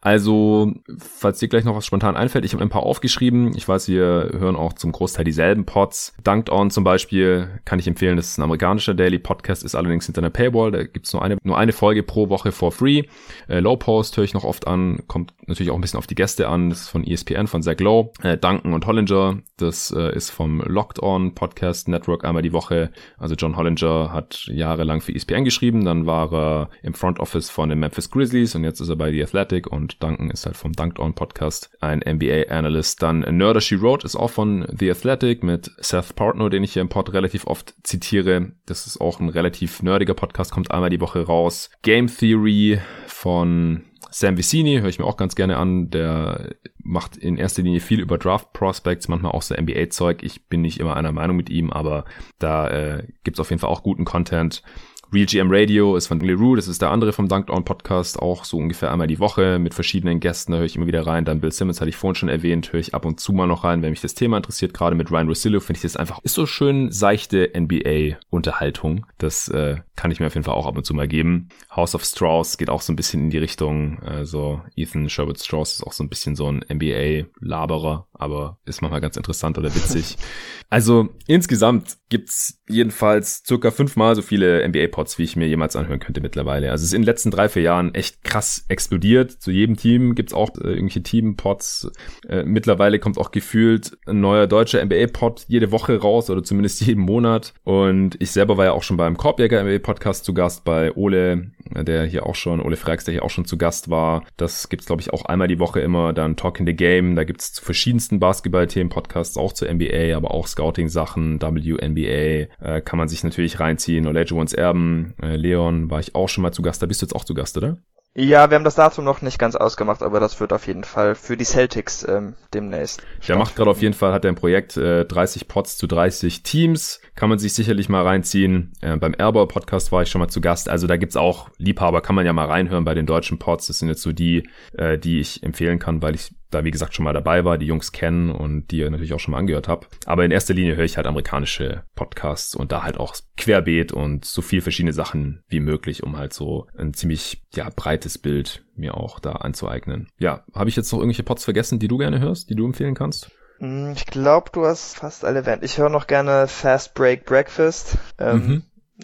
Also, falls dir gleich noch was spontan einfällt, ich habe ein paar aufgeschrieben. Ich weiß, wir hören auch zum Großteil dieselben Pods. Dunked On zum Beispiel kann ich empfehlen. Das ist ein amerikanischer Daily Podcast, ist allerdings hinter einer Paywall. Da gibt's nur eine, nur eine Folge pro Woche for free. Äh, Low Post höre ich noch oft an. Kommt natürlich auch ein bisschen auf die Gäste an. Das ist von ESPN, von Zach Lowe. Äh, Duncan und Hollinger, das äh, ist vom Locked On Podcast Network einmal die Woche. Also John Hollinger hat jahrelang für ESPN geschrieben. Dann war er im Front Office von den Memphis Grizzlies und jetzt ist er bei The Athletic und Duncan ist halt vom Dunked On Podcast ein NBA Analyst. Dann Nerder She Wrote ist auch von The Athletic mit Seth Partner, den ich hier im Pod relativ oft zitiere. Das ist auch ein relativ nerdiger Podcast, kommt einmal die Woche raus. Game Theory von Sam Vicini höre ich mir auch ganz gerne an. Der macht in erster Linie viel über Draft Prospects, manchmal auch so NBA-Zeug. Ich bin nicht immer einer Meinung mit ihm, aber da äh, gibt's auf jeden Fall auch guten Content. Real GM Radio ist von Leroux, das ist der andere vom Dunked On Podcast, auch so ungefähr einmal die Woche mit verschiedenen Gästen, da höre ich immer wieder rein. Dann Bill Simmons hatte ich vorhin schon erwähnt, höre ich ab und zu mal noch rein, wenn mich das Thema interessiert. Gerade mit Ryan Rosillo finde ich das einfach, ist so schön seichte NBA-Unterhaltung. Das äh, kann ich mir auf jeden Fall auch ab und zu mal geben. House of Strauss geht auch so ein bisschen in die Richtung, also Ethan Sherwood Strauss ist auch so ein bisschen so ein NBA-Laberer, aber ist manchmal ganz interessant oder witzig. also insgesamt gibt's jedenfalls circa fünfmal so viele NBA-Pods, wie ich mir jemals anhören könnte mittlerweile. Also es ist in den letzten drei, vier Jahren echt krass explodiert. Zu jedem Team gibt's auch äh, irgendwelche Team-Pods. Äh, mittlerweile kommt auch gefühlt ein neuer deutscher NBA-Pod jede Woche raus oder zumindest jeden Monat. Und ich selber war ja auch schon beim Korbjäger NBA-Podcast zu Gast bei Ole, der hier auch schon, Ole Frax, der hier auch schon zu Gast war. Das gibt's glaube ich auch einmal die Woche immer. Dann Talk in the Game, da gibt's zu verschiedensten Basketball-Themen Podcasts, auch zur NBA, aber auch Scouting-Sachen, WNBA NBA äh, kann man sich natürlich reinziehen. Olajuwons Erben, äh, Leon war ich auch schon mal zu Gast. Da bist du jetzt auch zu Gast, oder? Ja, wir haben das Datum noch nicht ganz ausgemacht, aber das wird auf jeden Fall für die Celtics ähm, demnächst. Der macht gerade auf jeden Fall, hat er ein Projekt, äh, 30 Pots zu 30 Teams, kann man sich sicherlich mal reinziehen. Äh, beim Airball Podcast war ich schon mal zu Gast, also da gibt's auch Liebhaber, kann man ja mal reinhören bei den deutschen Pots. Das sind jetzt so die, äh, die ich empfehlen kann, weil ich da wie gesagt schon mal dabei war, die Jungs kennen und die ihr natürlich auch schon mal angehört habt. Aber in erster Linie höre ich halt amerikanische Podcasts und da halt auch querbeet und so viel verschiedene Sachen wie möglich, um halt so ein ziemlich ja breites Bild mir auch da anzueignen. Ja, habe ich jetzt noch irgendwelche Pods vergessen, die du gerne hörst, die du empfehlen kannst? Hm, ich glaube, du hast fast alle erwähnt. Ich höre noch gerne Fast Break Breakfast. Ähm, mhm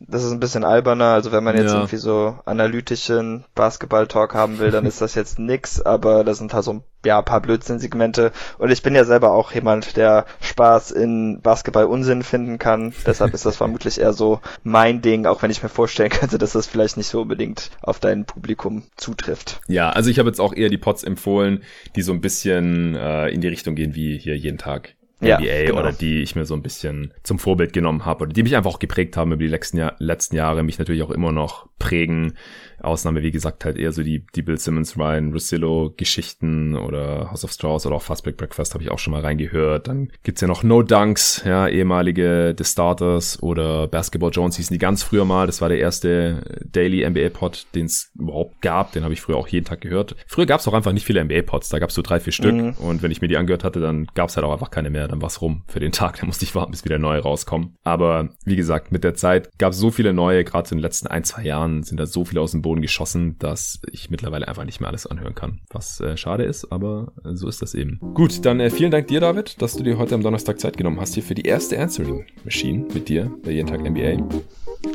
das ist ein bisschen alberner, also wenn man jetzt ja. irgendwie so analytischen Basketball-Talk haben will, dann ist das jetzt nix, aber das sind halt so ja, ein paar Blödsinn-Segmente und ich bin ja selber auch jemand, der Spaß in Basketball Unsinn finden kann, deshalb ist das vermutlich eher so mein Ding, auch wenn ich mir vorstellen könnte, dass das vielleicht nicht so unbedingt auf dein Publikum zutrifft. Ja, also ich habe jetzt auch eher die Pots empfohlen, die so ein bisschen äh, in die Richtung gehen wie hier jeden Tag ja, NBA genau. oder die ich mir so ein bisschen zum Vorbild genommen habe oder die mich einfach auch geprägt haben über die letzten, Jahr, letzten Jahre, mich natürlich auch immer noch prägen. Ausnahme, wie gesagt, halt eher so die, die Bill Simmons, Ryan Russillo Geschichten oder House of Strauss oder auch Fast Break Breakfast habe ich auch schon mal reingehört. Dann gibt's ja noch No Dunks, ja, ehemalige The Starters oder Basketball Jones hießen die ganz früher mal. Das war der erste Daily NBA Pod, den es überhaupt gab. Den habe ich früher auch jeden Tag gehört. Früher gab's auch einfach nicht viele NBA Pods. Da gab's so drei, vier Stück. Mhm. Und wenn ich mir die angehört hatte, dann gab's halt auch einfach keine mehr. Dann war's rum für den Tag. Dann musste ich warten, bis wieder neue rauskommen. Aber wie gesagt, mit der Zeit gab's so viele neue. Gerade in den letzten ein, zwei Jahren sind da so viele aus dem Boden geschossen, dass ich mittlerweile einfach nicht mehr alles anhören kann. Was äh, schade ist, aber so ist das eben. Gut, dann äh, vielen Dank dir, David, dass du dir heute am Donnerstag Zeit genommen hast hier für die erste Answering Machine mit dir bei jeden Tag NBA.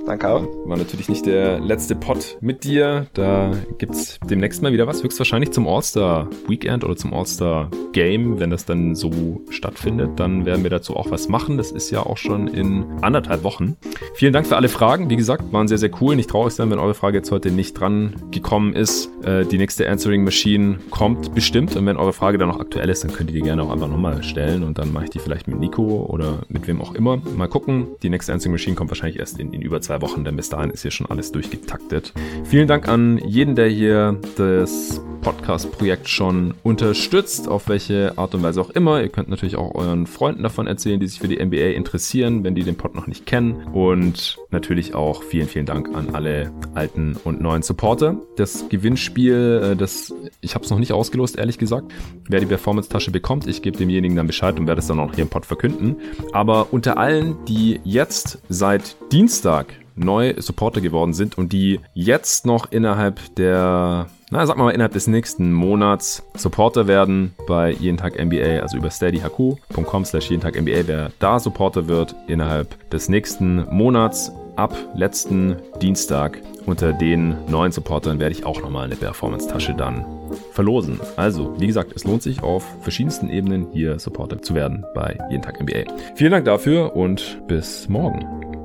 Danke auch. War natürlich nicht der letzte Pod mit dir. Da gibt's demnächst mal wieder was. Höchstwahrscheinlich zum All-Star Weekend oder zum All-Star Game. Wenn das dann so stattfindet, dann werden wir dazu auch was machen. Das ist ja auch schon in anderthalb Wochen. Vielen Dank für alle Fragen. Wie gesagt, waren sehr, sehr cool. Nicht traurig sein, wenn eure Frage jetzt heute nicht dran gekommen ist. Äh, die nächste Answering Machine kommt bestimmt. Und wenn eure Frage dann noch aktuell ist, dann könnt ihr die gerne auch einfach nochmal stellen. Und dann mache ich die vielleicht mit Nico oder mit wem auch immer. Mal gucken. Die nächste Answering Machine kommt wahrscheinlich erst in, in über zwei Wochen, denn bis dahin ist hier schon alles durchgetaktet. Vielen Dank an jeden, der hier das Podcast-Projekt schon unterstützt, auf welche Art und Weise auch immer. Ihr könnt natürlich auch euren Freunden davon erzählen, die sich für die NBA interessieren, wenn die den Pod noch nicht kennen. Und natürlich auch vielen, vielen Dank an alle alten und neuen Supporter. Das Gewinnspiel, äh, das ich habe es noch nicht ausgelost, ehrlich gesagt. Wer die Performance-Tasche bekommt, ich gebe demjenigen dann Bescheid und werde es dann auch hier im Pod verkünden. Aber unter allen, die jetzt seit Dienstag neu Supporter geworden sind und die jetzt noch innerhalb der, na, sag mal innerhalb des nächsten Monats Supporter werden bei jeden Tag NBA, also über steadyhq.com slash jeden Tag NBA, wer da Supporter wird innerhalb des nächsten Monats ab letzten Dienstag unter den neuen Supportern werde ich auch nochmal eine Performance-Tasche dann verlosen. Also, wie gesagt, es lohnt sich auf verschiedensten Ebenen hier Supporter zu werden bei Jeden Tag NBA. Vielen Dank dafür und bis morgen.